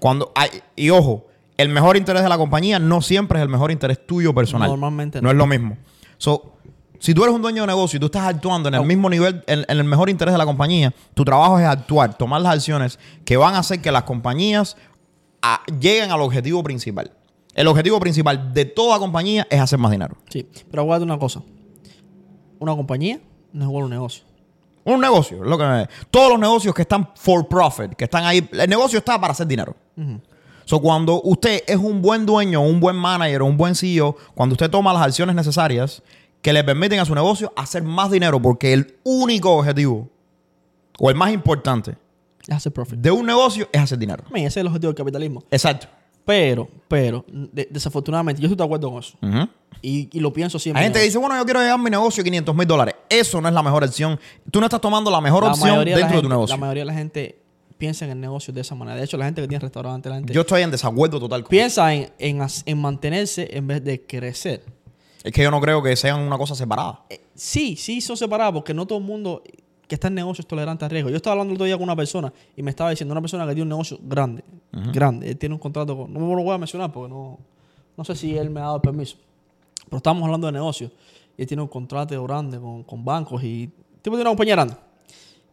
Cuando hay, y ojo, el mejor interés de la compañía no siempre es el mejor interés tuyo personal. Normalmente no. no. es lo mismo. So, si tú eres un dueño de negocio y tú estás actuando en el mismo nivel, en, en el mejor interés de la compañía, tu trabajo es actuar, tomar las acciones que van a hacer que las compañías ah, lleguen al objetivo principal. El objetivo principal de toda compañía es hacer más dinero. Sí. Pero aguanta una cosa. Una compañía no es igual a un negocio. Un negocio, lo que todos los negocios que están for profit, que están ahí, el negocio está para hacer dinero. So, cuando usted es un buen dueño, un buen manager un buen CEO, cuando usted toma las acciones necesarias que le permiten a su negocio hacer más dinero, porque el único objetivo o el más importante Es hacer profit. de un negocio es hacer dinero. Man, ese es el objetivo del capitalismo. Exacto. Pero, pero, de- desafortunadamente, yo estoy de acuerdo con eso. Y, y lo pienso siempre. Hay gente que dice, bueno, yo quiero llegar a mi negocio a 500 mil dólares. Eso no es la mejor opción. Tú no estás tomando la mejor La opción de dentro de tu negocio. La mayoría de la gente piensa en el negocio de esa manera. De hecho, la gente que tiene restaurante, la gente Yo estoy en desacuerdo total con piensa en, en, as- en mantenerse en vez de crecer. Es que yo no creo que sean una cosa separada. Eh, sí, sí son separados porque no todo el mundo que está en negocio es tolerante a riesgo. Yo estaba hablando el otro día con una persona y me estaba diciendo una persona que tiene un negocio grande, grande. Él tiene un contrato con... No me lo voy a mencionar porque no, no sé si él me ha dado el permiso. Pero estamos hablando de negocio. Y él tiene un contrato grande con, con bancos y... el Tipo tiene una compañía grande.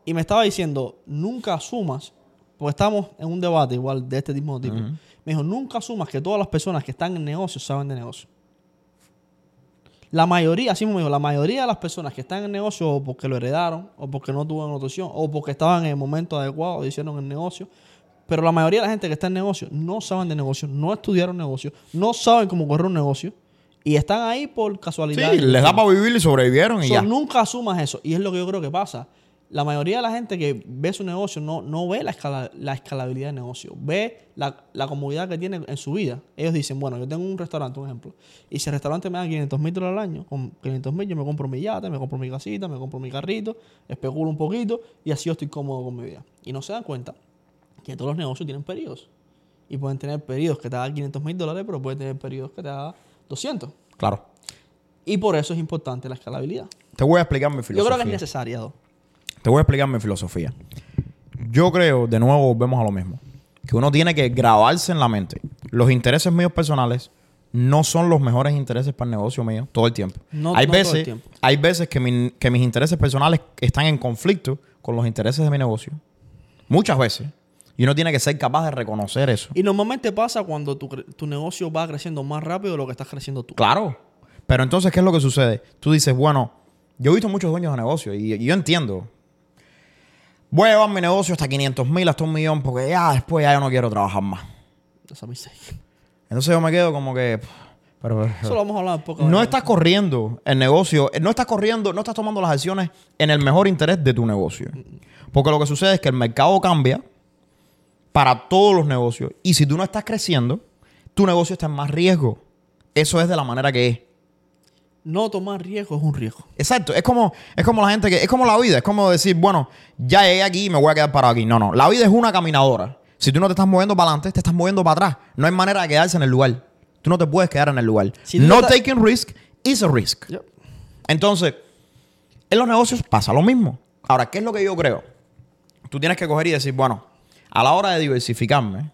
Y me estaba diciendo, nunca asumas, porque estamos en un debate igual de este mismo tipo. Me dijo, nunca asumas que todas las personas que están en negocio saben de negocio. La mayoría, así me dijo, la mayoría de las personas que están en negocio o porque lo heredaron, o porque no tuvieron otra opción, o porque estaban en el momento adecuado, hicieron el negocio. Pero la mayoría de la gente que está en negocio no saben de negocio, no estudiaron negocio, no saben cómo correr un negocio y están ahí por casualidad. Sí, les da para vivir y sobrevivieron y So, ya. nunca asumas eso. Y es lo que yo creo que pasa. La mayoría de la gente que ve su negocio no, no ve la, escala- la escalabilidad del negocio. Ve la, la comodidad que tiene en su vida. Ellos dicen, bueno, yo tengo un restaurante, un ejemplo. Y si el restaurante me da 500 mil dólares al año, con 500 mil yo me compro mi yate, me compro mi casita, me compro mi carrito, especulo un poquito y así yo estoy cómodo con mi vida. Y no se dan cuenta que todos los negocios tienen periodos. Y pueden tener periodos que te hagan 500 mil dólares, pero pueden tener periodos que te hagan 200. Claro. Y por eso es importante la escalabilidad. Te voy a explicar mi filosofía. Yo creo que es necesaria. ¿no? Te voy a explicar mi filosofía. Yo creo, de nuevo, volvemos a lo mismo. Que uno tiene que grabarse en la mente. Los intereses míos personales no son los mejores intereses para el negocio mío todo el tiempo. No- hay, no todo el veces, tiempo. hay veces que, mi- que mis intereses personales están en conflicto con los intereses de mi negocio. Muchas veces. Y uno tiene que ser capaz de reconocer eso. Y normalmente pasa cuando tu, tu negocio va creciendo más rápido de lo que estás creciendo tú. Claro. Pero entonces, ¿qué es lo que sucede? Tú dices, bueno, yo he visto muchos dueños de negocio y, y yo entiendo. Voy a llevar mi negocio hasta 500 mil, hasta un millón, porque ya después ya yo no quiero trabajar más. Entonces yo me quedo como que, Pero, Eso lo vamos a hablar un poco. no estás corriendo el negocio, no estás corriendo, no estás tomando las acciones en el mejor interés de tu negocio. Porque lo que sucede es que el mercado cambia para todos los negocios. Y si tú no estás creciendo, tu negocio está en más riesgo. Eso es de la manera que es. No tomar riesgo es un riesgo. Exacto, es como, es como la gente que, es como la vida, es como decir, bueno, ya llegué aquí y me voy a quedar parado aquí. No, no, la vida es una caminadora. Si tú no te estás moviendo para adelante, te estás moviendo para atrás. No hay manera de quedarse en el lugar. Tú no te puedes quedar en el lugar. Si no estás- taking risk is a risk. Entonces, en los negocios pasa lo mismo. Ahora, ¿qué es lo que yo creo? Tú tienes que coger y decir, bueno, a la hora de diversificarme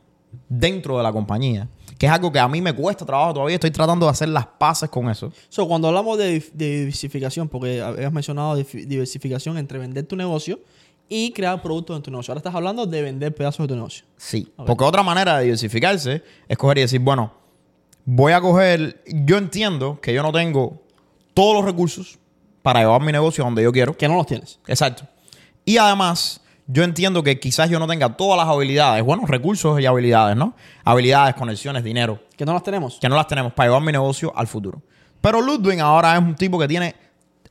dentro de la compañía, que es algo que a mí me cuesta trabajo todavía, estoy tratando de hacer las paces con eso. So, cuando hablamos de, diversificación, porque habías mencionado diversificación entre vender tu negocio y crear productos en tu negocio. Ahora estás hablando de vender pedazos de tu negocio. Sí. Porque otra manera de diversificarse es coger y decir, bueno, voy a coger, yo entiendo que yo no tengo todos los recursos para llevar mi negocio a donde yo quiero. Que no los tienes. Exacto. Y además, yo entiendo que quizás yo no tenga todas las habilidades, bueno, recursos y habilidades, ¿no? Habilidades, conexiones, dinero, Que no las tenemos. que no las tenemos para llevar mi negocio al futuro. Pero Ludwig ahora es un tipo que tiene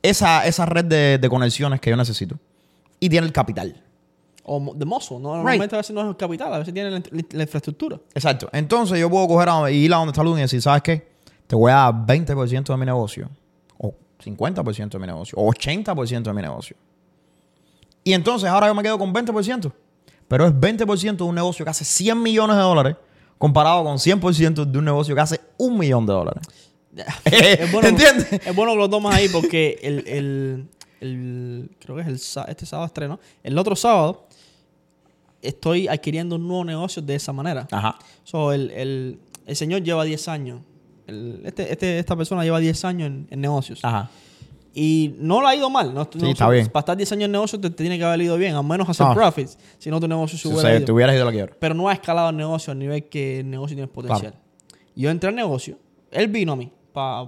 esa, esa red de, de conexiones que yo necesito. Y tiene el capital. O de mozo. ¿no? Normalmente a veces no es el capital, a veces tiene la infraestructura. Exacto. Entonces yo puedo coger a, y ir a donde está Ludwig y decir, ¿sabes qué? Te voy a dar 20% de mi negocio. O 50% de mi negocio. O 80% de mi negocio. Y entonces ahora yo me quedo con 20%. Pero es 20% de un negocio que hace 100 millones de dólares comparado con 100% de un negocio que hace un millón de dólares. es bueno, ¿Entiendes? Es bueno que lo tomas ahí porque el, el- el- creo que es el este sábado estreno. El otro sábado estoy adquiriendo un nuevo negocio de esa manera. Ajá. So, el, el- el señor lleva 10 años. El- este, este- esta persona lleva 10 años en, en negocios. Ajá. Y no le ha ido mal. No, no- está bien. Para estar 10 años en negocios te, te tiene que haber ido bien. Al menos hacer profits. Si no, tu negocio se hubiera ido. te hubieras ido a la quiebra. Pero no ha escalado el negocio al nivel que el negocio tiene potencial. Yo entré al negocio. Él vino a mí para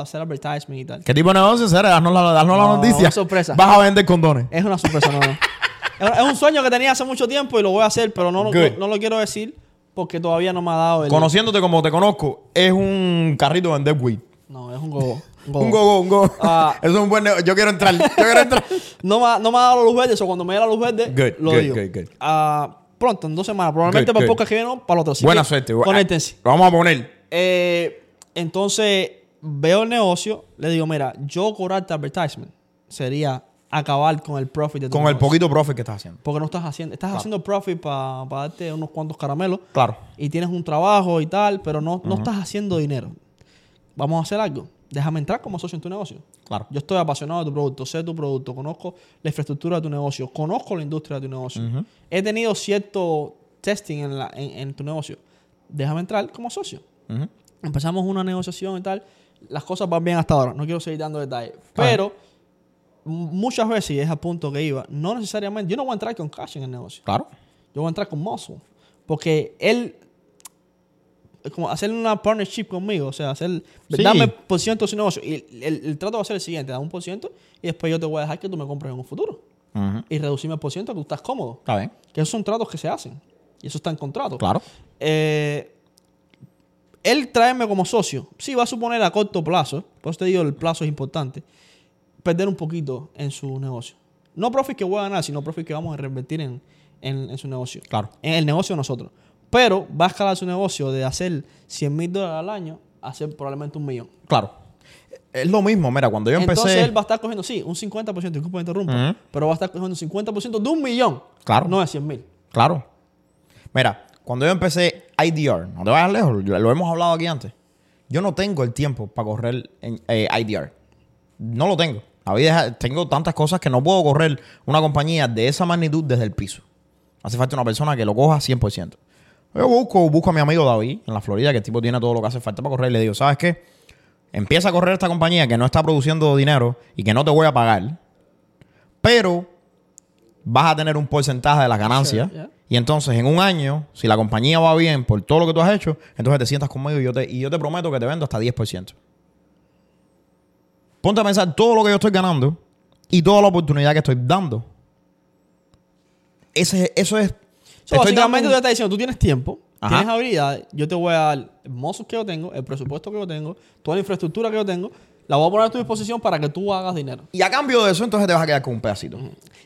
hacer advertisement y tal. ¿Qué tipo de negocio será? Haznos la, la No, noticia. una sorpresa. Vas a vender condones. Es una sorpresa, no, no. Es un sueño que tenía hace mucho tiempo y lo voy a hacer, pero no, no, Good. no lo quiero decir porque todavía no me ha dado el... Conociéndote como te conozco, es un carrito de vender weed. No, es un gogo. Un gogo. Un go, un go. Ah. Eso es un buen negocio. Yo quiero entrar. Yo quiero entrar. No me, ha- no me ha dado la luz verde, o cuando me dé la luz verde, Good, lo good, digo. good, good. Ah, pronto, en dos semanas. Probablemente para el podcast que viene para el otro. Así Buena que suerte. Conéctense. Lo vamos a poner. Eh, entonces, veo el negocio, le digo, mira, yo cobrarte advertisement sería acabar con el profit de tu Con el poquito profit que estás haciendo. Porque no estás haciendo, estás haciendo profit para darte unos cuantos caramelos Claro. y tienes un trabajo y tal, pero no, no estás haciendo dinero. Vamos a hacer algo. Déjame entrar como socio en tu negocio. Claro. Yo estoy apasionado de tu producto, sé tu producto, conozco la infraestructura de tu negocio, conozco la industria de tu negocio. He tenido cierto testing en, la- en- en tu negocio. Déjame entrar como socio. Empezamos una negociación y tal. Las cosas van bien hasta ahora. No quiero seguir dando detalles. Pero m- muchas veces, y es al punto que iba, no necesariamente, yo no voy a entrar con cash en el negocio. Claro. Yo voy a entrar con muscle. Porque él, como hacer una partnership conmigo, o sea, hacer, Sí. dame por ciento de su negocio. Y el, el- el trato va a ser el siguiente, da un por ciento y después yo te voy a dejar que tú me compres en un futuro. Y reducirme el por ciento que tú estás cómodo. Está bien. Que esos son tratos que se hacen. Y eso está en contrato. Claro. Eh, él traerme como socio, sí va a suponer a corto plazo, por eso te digo, el plazo es importante, perder un poquito en su negocio. No profit que voy a ganar, sino profit que vamos a reinvertir en, en- en su negocio. Claro. En el negocio de nosotros. Pero va a escalar su negocio de hacer 100 mil dólares al año a hacer probablemente un millón. Claro. Es lo mismo. Mira, cuando yo empecé. Entonces él va a estar cogiendo, sí, un 50%, disculpa que interrumpa, Ujú. pero va a estar cogiendo un 50% de un millón. Claro. No de 100 mil. Claro. Mira, cuando yo empecé IDR, no te vayas lejos, lo hemos hablado aquí antes. Yo no tengo el tiempo para correr en eh, IDR. No lo tengo. La vida tengo tantas cosas que no puedo correr una compañía de esa magnitud desde el piso. Hace falta una persona que lo coja 100%. Yo busco, busco a mi amigo David en la Florida, que el tipo tiene todo lo que hace falta para correr. Y le digo, ¿sabes qué? Empieza a correr esta compañía que no está produciendo dinero y que no te voy a pagar. Pero vas a tener un porcentaje de las ganancias. Sure, yeah. Y entonces, en un año, si la compañía va bien por todo lo que tú has hecho, entonces te sientas conmigo y yo te, y yo te prometo que te vendo hasta 10%. Ponte a pensar todo lo que yo estoy ganando y toda la oportunidad que estoy dando. Ese, eso es. So, te básicamente un- tú le estás diciendo, tú tienes tiempo, Ajá. tienes habilidad, yo te voy a dar el muscle que yo tengo, el presupuesto que yo tengo, toda la infraestructura que yo tengo, la voy a poner a tu disposición para que tú hagas dinero. Y a cambio de eso, entonces te vas a quedar con un pedacito.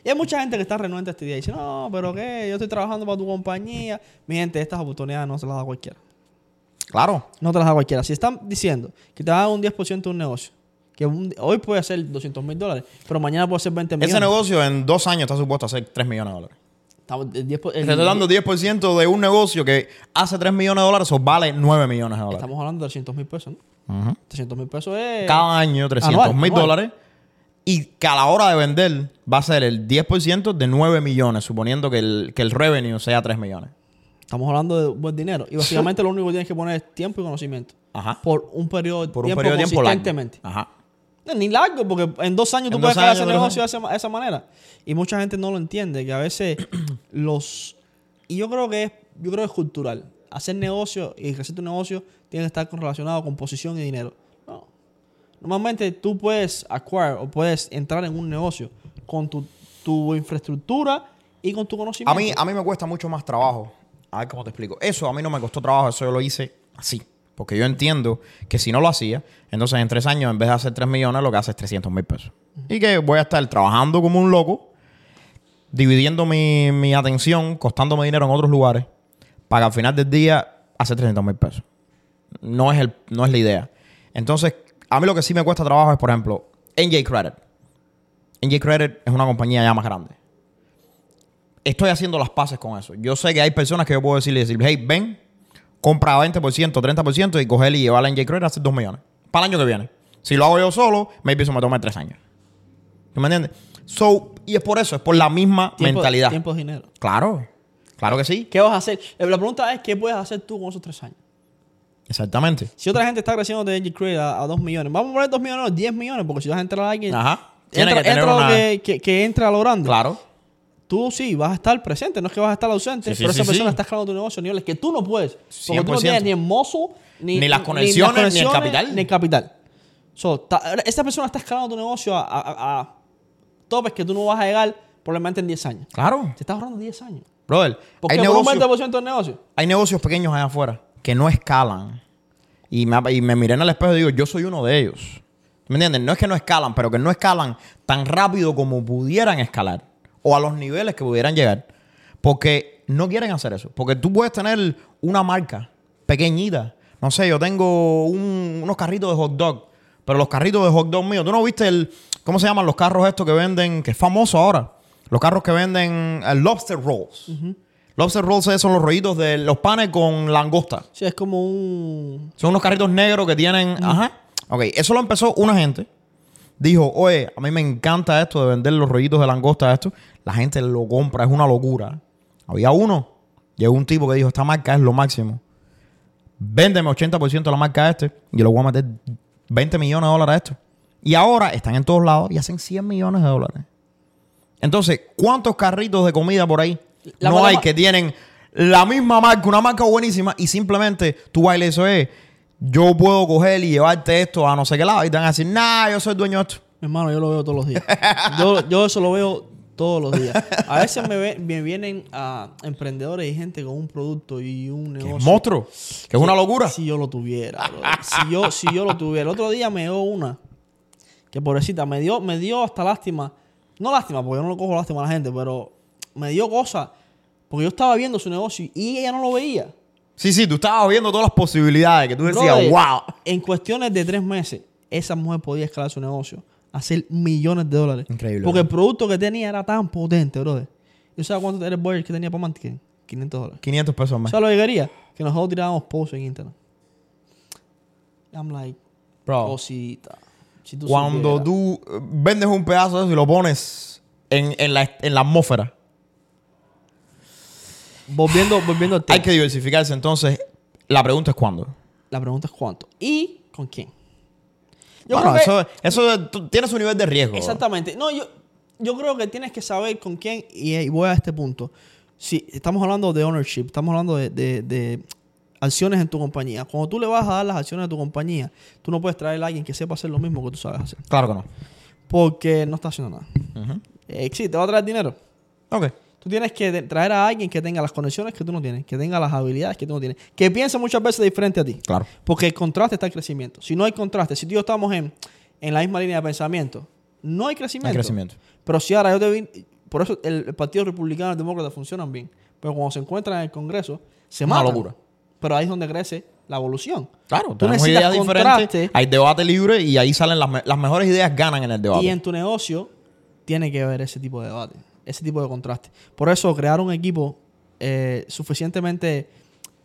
Y hay mucha gente que está renuente a esta idea y dice, no, pero ¿qué? Yo estoy trabajando para tu compañía. Mi gente, estas oportunidades no se las da cualquiera. Claro. No te las da cualquiera. Si están diciendo que te dan un 10% de un negocio, que un- hoy puede ser 200 mil dólares, pero mañana puede ser 20 millones. Ese negocio en dos años está supuesto a hacer 3 millones de dólares. Estamos- el 10 Te estoy dando 10% de un negocio que hace 3 millones de dólares, eso vale 9 millones de dólares. Estamos hablando de 300 mil pesos, ¿no? Ujú. 300 mil pesos es... Cada año 300 Anual, mil anual. dólares. Y que a la hora de vender va a ser el 10% de 9 millones, suponiendo que el, que el revenue sea 3 millones. Estamos hablando de buen dinero. Y básicamente lo único que tienes que poner es tiempo y conocimiento. Ajá. Por un periodo de Por un tiempo periodo de tiempo largo. consistentemente. Ajá. Ni largo, porque en dos años tú En puedes dos años, dos negocio de esa, esa manera. Y mucha gente no lo entiende, que a veces los... Y yo creo que es, yo creo que es cultural. Hacer negocio y crecer tu negocio tiene que estar relacionado con posición y dinero. No. Normalmente tú puedes acquire o puedes entrar en un negocio con tu, tu infraestructura y con tu A conocimiento. mí, a mí me cuesta mucho más trabajo. A ver cómo te explico. Eso a mí no me costó trabajo, eso yo lo hice así. Porque yo entiendo que si no lo hacía, entonces en tres años, en vez de hacer 3 millones, lo que hace es 300 mil pesos. Y que voy a estar trabajando como un loco, dividiendo mi, mi atención, costándome dinero en otros lugares, para al final del día hacer 300 mil pesos. No es, el, no es la idea. Entonces, a mí lo que sí me cuesta trabajo es, por ejemplo, NJ Credit. NJ Credit es una compañía ya más grande estoy haciendo las paces con eso. Yo sé que hay personas que yo puedo decirle, decir, hey, ven, compra 20%, 30% y coger y llevar a NJ Credit a hacer 2 millones. Para el año que viene. Si lo hago yo solo, maybe eso me toma 3 años. ¿Tú me entiendes? So, y es por eso, es por la misma Tiempo- mentalidad. Tiempo es dinero. Claro, claro que sí. ¿Qué vas a hacer? Eh, La pregunta es, ¿qué puedes hacer tú con esos tres años? Exactamente. Si otra gente está creciendo de NG Credit a, a 2 millones, vamos a poner 2 millones, no, 10 millones, porque si vas a entrar a alguien, Ajá. Tiene entra, que tener entra lo una- que, que, que entra a lo grande. Claro. Tú sí vas a estar presente, no es que vas a estar ausente, Sí, sí, pero sí, esa persona sí. está escalando tu negocio a niveles que tú no puedes. Porque tú no 100%. tienes ni el mozo, ni, Ni las conexiones, ni el capital. Ni el capital. So, ta- esta persona está escalando tu negocio a, a- a- topes que tú no vas a llegar probablemente en 10 años. Claro. Te estás ahorrando 10 años. Brother, ¿Por hay qué? Por un negocios, 20% del negocio. hay negocios pequeños allá afuera que no escalan. Y me, y me miré en el espejo y digo, yo soy uno de ellos. ¿Me entiendes? No es que no escalan, pero que no escalan tan rápido como pudieran escalar. O a los niveles que pudieran llegar. Porque no quieren hacer eso. Porque tú puedes tener una marca pequeñita. No sé, yo tengo un- unos carritos de hot dog. Pero los carritos de hot dog míos, ¿tú no viste el... ¿Cómo se llaman los carros estos que venden? Que es famoso ahora. Los carros que venden eh, lobster rolls. Lobster rolls son los rollitos de los panes con langosta. Sí, es como un... Son unos carritos negros que tienen. Ajá. Ok, eso lo empezó una gente. Dijo, oye, a mí me encanta esto de vender los rollitos de langosta, esto. La gente lo compra, es una locura. Había uno, llegó un tipo que dijo, esta marca es lo máximo. Véndeme 80% de la marca este y yo le voy a meter 20 millones de dólares a esto. Y ahora están en todos lados y hacen 100 millones de dólares. Entonces, ¿cuántos carritos de comida por ahí La no hay que tienen la misma marca, una marca buenísima y simplemente tú bailes eso es, yo puedo coger y llevarte esto a no sé qué lado y te van a decir, nah, yo soy dueño de esto. Mi hermano, yo lo veo todos los días. yo, yo eso lo veo todos los días. A veces me, ve- me vienen a emprendedores y gente con un producto y un negocio. monstruo, que es una locura. Si yo lo tuviera, bro. si yo, si yo lo tuviera. El otro día me dio una que pobrecita, me dio, me dio hasta lástima. No lástima, porque yo no lo cojo lástima a la gente, pero me dio cosa. Porque yo estaba viendo su negocio y ella no lo veía. Sí, sí, tú estabas viendo todas las posibilidades que tú decías, Brother, wow. En cuestiones de tres meses, esa mujer podía escalar su negocio, hacer millones de dólares. Increíble, Porque bro. el producto que tenía era tan potente, brother. ¿Y sabes cuánto era el budget que tenía para marketing? 500 dólares. 500 pesos al mes. ¿Sabes lo que quería? Que nosotros tirábamos posts en internet. I'm like, Bro, cosita. Si tú cuando supieras. tú eh, vendes un pedazo de eso y lo pones en, en la, en la atmósfera, Volviendo, volviendo al tema. hay que diversificarse. Entonces, la pregunta es cuándo. La pregunta es cuánto. ¿Y con quién? Yo Bueno, creo que- eso, eso tiene su nivel de riesgo. Exactamente. No, yo, yo creo que tienes que saber con quién, y, y voy a este punto. Si estamos hablando de ownership, estamos hablando de, de- de acciones en tu compañía. Cuando tú le vas a dar las acciones a tu compañía, tú no puedes traer a alguien que sepa hacer lo mismo que tú sabes hacer. Claro que no. Porque no está haciendo nada. Eh, sí, te va a traer dinero. Ok. Tú tienes que traer a alguien que tenga las conexiones que tú no tienes, que tenga las habilidades que tú no tienes, que piense muchas veces diferente a ti. Claro. Porque el contraste está el crecimiento. Si no hay contraste, si tú y yo estamos en, en la misma línea de pensamiento, no hay crecimiento. Hay crecimiento. Pero si ahora yo te vi, por eso el, el Partido Republicano y el Demócrata funcionan bien. Pero cuando se encuentran en el Congreso, se Una matan. locura. Pero ahí es donde crece la evolución. Claro, Tú tenemos ideas diferentes, hay debate libre y ahí salen las, las mejores ideas ganan en el debate. Y en tu negocio tiene que haber ese tipo de debate, ese tipo de contraste. Por eso crear un equipo eh, suficientemente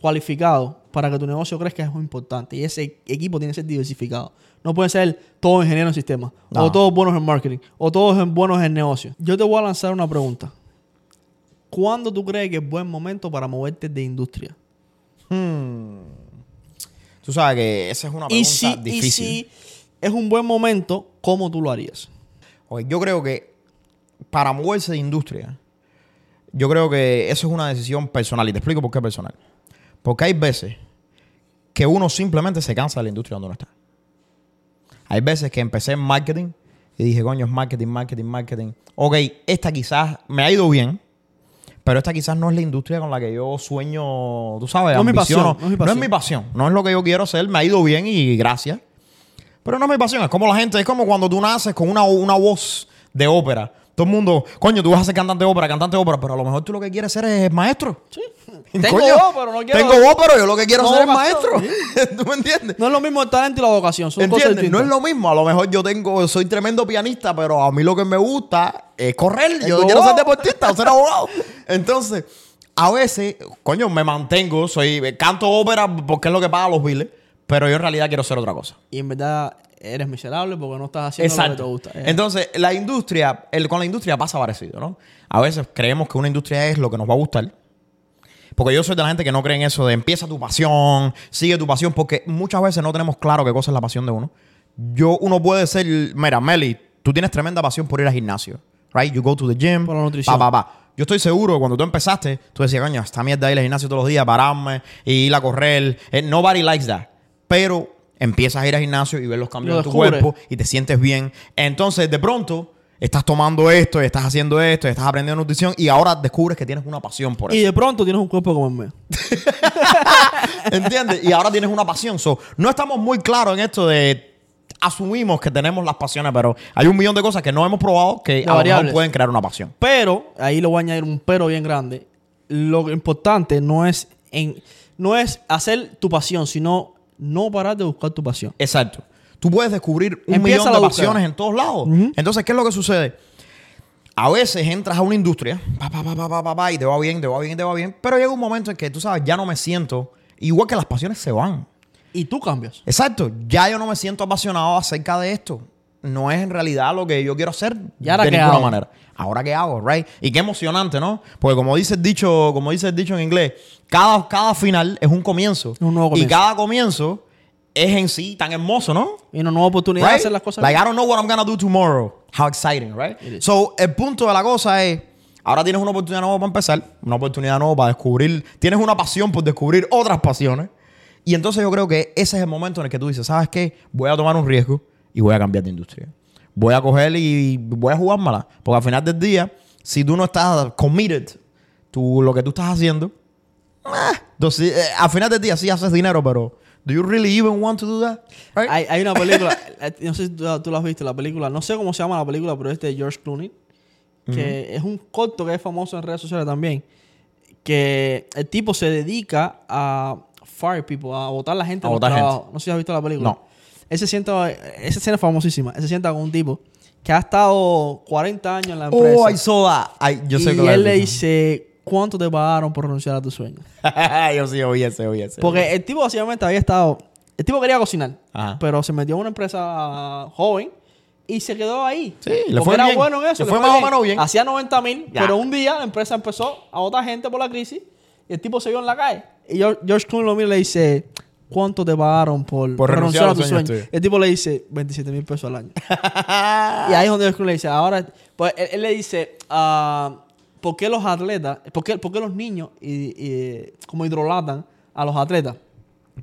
cualificado para que tu negocio crezca es muy importante. Y ese equipo tiene que ser diversificado. No pueden ser todos ingenieros en sistemas, No. o todos buenos en marketing, o todos en- buenos en negocio. Yo te voy a lanzar una pregunta. ¿Cuándo tú crees que es buen momento para moverte de industria? Tú sabes que esa es una pregunta Y si, y difícil. si es un buen momento, ¿cómo tú lo harías? Ok, yo creo que para moverse de industria, yo creo que eso es una decisión personal. Y te explico por qué personal. Porque hay veces que uno simplemente se cansa de la industria donde uno está. Hay veces que empecé en marketing y dije, coño, es marketing, marketing, marketing. Ok, esta quizás me ha ido bien, pero esta quizás no es la industria con la que yo sueño, tú sabes, No es mi pasión, no es mi No es pasión. mi pasión, no es lo que yo quiero hacer, me ha ido bien y gracias. Pero no es mi pasión, es como la gente, es como cuando tú naces con una, una voz de ópera. Todo el mundo, coño, tú vas a ser cantante de ópera, cantante de ópera, pero a lo mejor tú lo que quieres ser es maestro. Sí. Coño, Tengo voz, pero no quiero... Tengo voz, pero yo lo que quiero No ser es maestro. ¿Tú me entiendes? No es lo mismo el talento y la vocación. Son cosas ¿Entiendes? No es lo mismo. A lo mejor yo tengo, soy tremendo pianista, pero a mí lo que me gusta es correr. Yo Tengo quiero voz. ser deportista o ser abogado. Entonces, a veces, coño, me mantengo, soy, canto ópera porque es lo que paga los biles, pero yo en realidad quiero ser otra cosa. Y en verdad eres miserable porque no estás haciendo lo que te gusta. Eh, Entonces, la industria, el, con la industria pasa parecido, ¿no? A veces creemos que una industria es lo que nos va a gustar. Porque yo soy de la gente que no cree en eso de empieza tu pasión, sigue tu pasión, porque muchas veces no tenemos claro qué cosa es la pasión de uno. Yo, uno puede ser, mira, Meli, tú tienes tremenda pasión por ir al gimnasio, right? You go to the gym, Por la nutrición. pa, pa, pa. Yo estoy seguro que cuando tú empezaste, tú decías, coño, esta mierda de ir al gimnasio todos los días, pararme y ir a correr. Eh, nobody likes that. Pero empiezas a ir al gimnasio y ver los cambios Lo en tu cuerpo y te sientes bien. Entonces, de pronto, estás tomando esto, y estás haciendo esto, y estás aprendiendo nutrición y ahora descubres que tienes una pasión por y eso. de pronto tienes un cuerpo como el mío. ¿Entiendes? Y ahora tienes una pasión. So, no estamos muy claros en esto de asumimos que tenemos las pasiones, pero hay un millón de cosas que no hemos probado que a lo mejor variables. pueden crear una pasión. Pero, ahí le voy a añadir un pero bien grande. Lo importante no es, en, no es hacer tu pasión, sino no parar de buscar tu pasión. Exacto. Tú puedes descubrir un Empieza millón de búsqueda. pasiones en todos lados. Entonces, ¿qué es lo que sucede? A veces entras a una industria, pa, pa, pa, pa, pa, pa, pa, y te va bien, te va bien, te va bien, pero llega un momento en que tú sabes, ya no me siento, igual que las pasiones se van. Y tú cambias. Exacto, ya yo no me siento apasionado acerca de esto. No es en realidad lo que yo quiero hacer ¿Y ahora de ninguna hago? manera. Ahora qué hago, right? Y qué emocionante, ¿no? Porque como dice el dicho, como dice el dicho en inglés, cada, cada final es un comienzo. Un nuevo Y comienzo. cada comienzo es en sí tan hermoso, ¿no? Y una nueva oportunidad de hacer las cosas Like, bien. I don't know what I'm gonna do tomorrow. How exciting, right? So, el punto de la cosa es, ahora tienes una oportunidad nueva para empezar, una oportunidad nueva para descubrir, tienes una pasión por descubrir otras pasiones. Y entonces yo creo que ese es el momento en el que tú dices, ¿sabes qué? Voy a tomar un riesgo y voy a cambiar de industria. Voy a coger y voy a jugármela. Porque al final del día, si tú no estás committed to lo que tú estás haciendo, ah, entonces, eh, al final del día sí haces dinero, pero ¿do you really even want to do that? Right? Hay, hay una película, eh, no sé si tú, tú la has visto, la película, no sé cómo se llama la película, pero es de George Clooney, que es un corto que es famoso en redes sociales también, que el tipo se dedica a fire people, a votar la gente A botar gente. No sé si has visto la película. No. Él se sienta, esa escena es famosísima, él se sienta con un tipo que ha estado 40 años en la empresa. Oh, I saw that. I- yo sé y él le dice, ¿cuánto te pagaron por renunciar a tu sueño? yo sí oí ese, oí ese. Porque el tipo básicamente había estado. El tipo quería cocinar, Ajá. pero se metió en una empresa joven y se quedó ahí. Sí, le fue era bien. bueno en eso. Le fue más o menos bien. Hacía 90 mil, pero un día la empresa empezó a botar gente por la crisis y el tipo se vio en la calle. Y George George Clooney lo mira y le dice: ¿Cuánto te pagaron por, Por renunciar a tu los sueños sueño? El tipo le dice: 27 mil pesos al año. y ahí es donde le dice: Ahora, pues él, él le dice: ah, ¿Por qué los atletas, por qué, por qué los niños y, y, como hidrolatan a los atletas?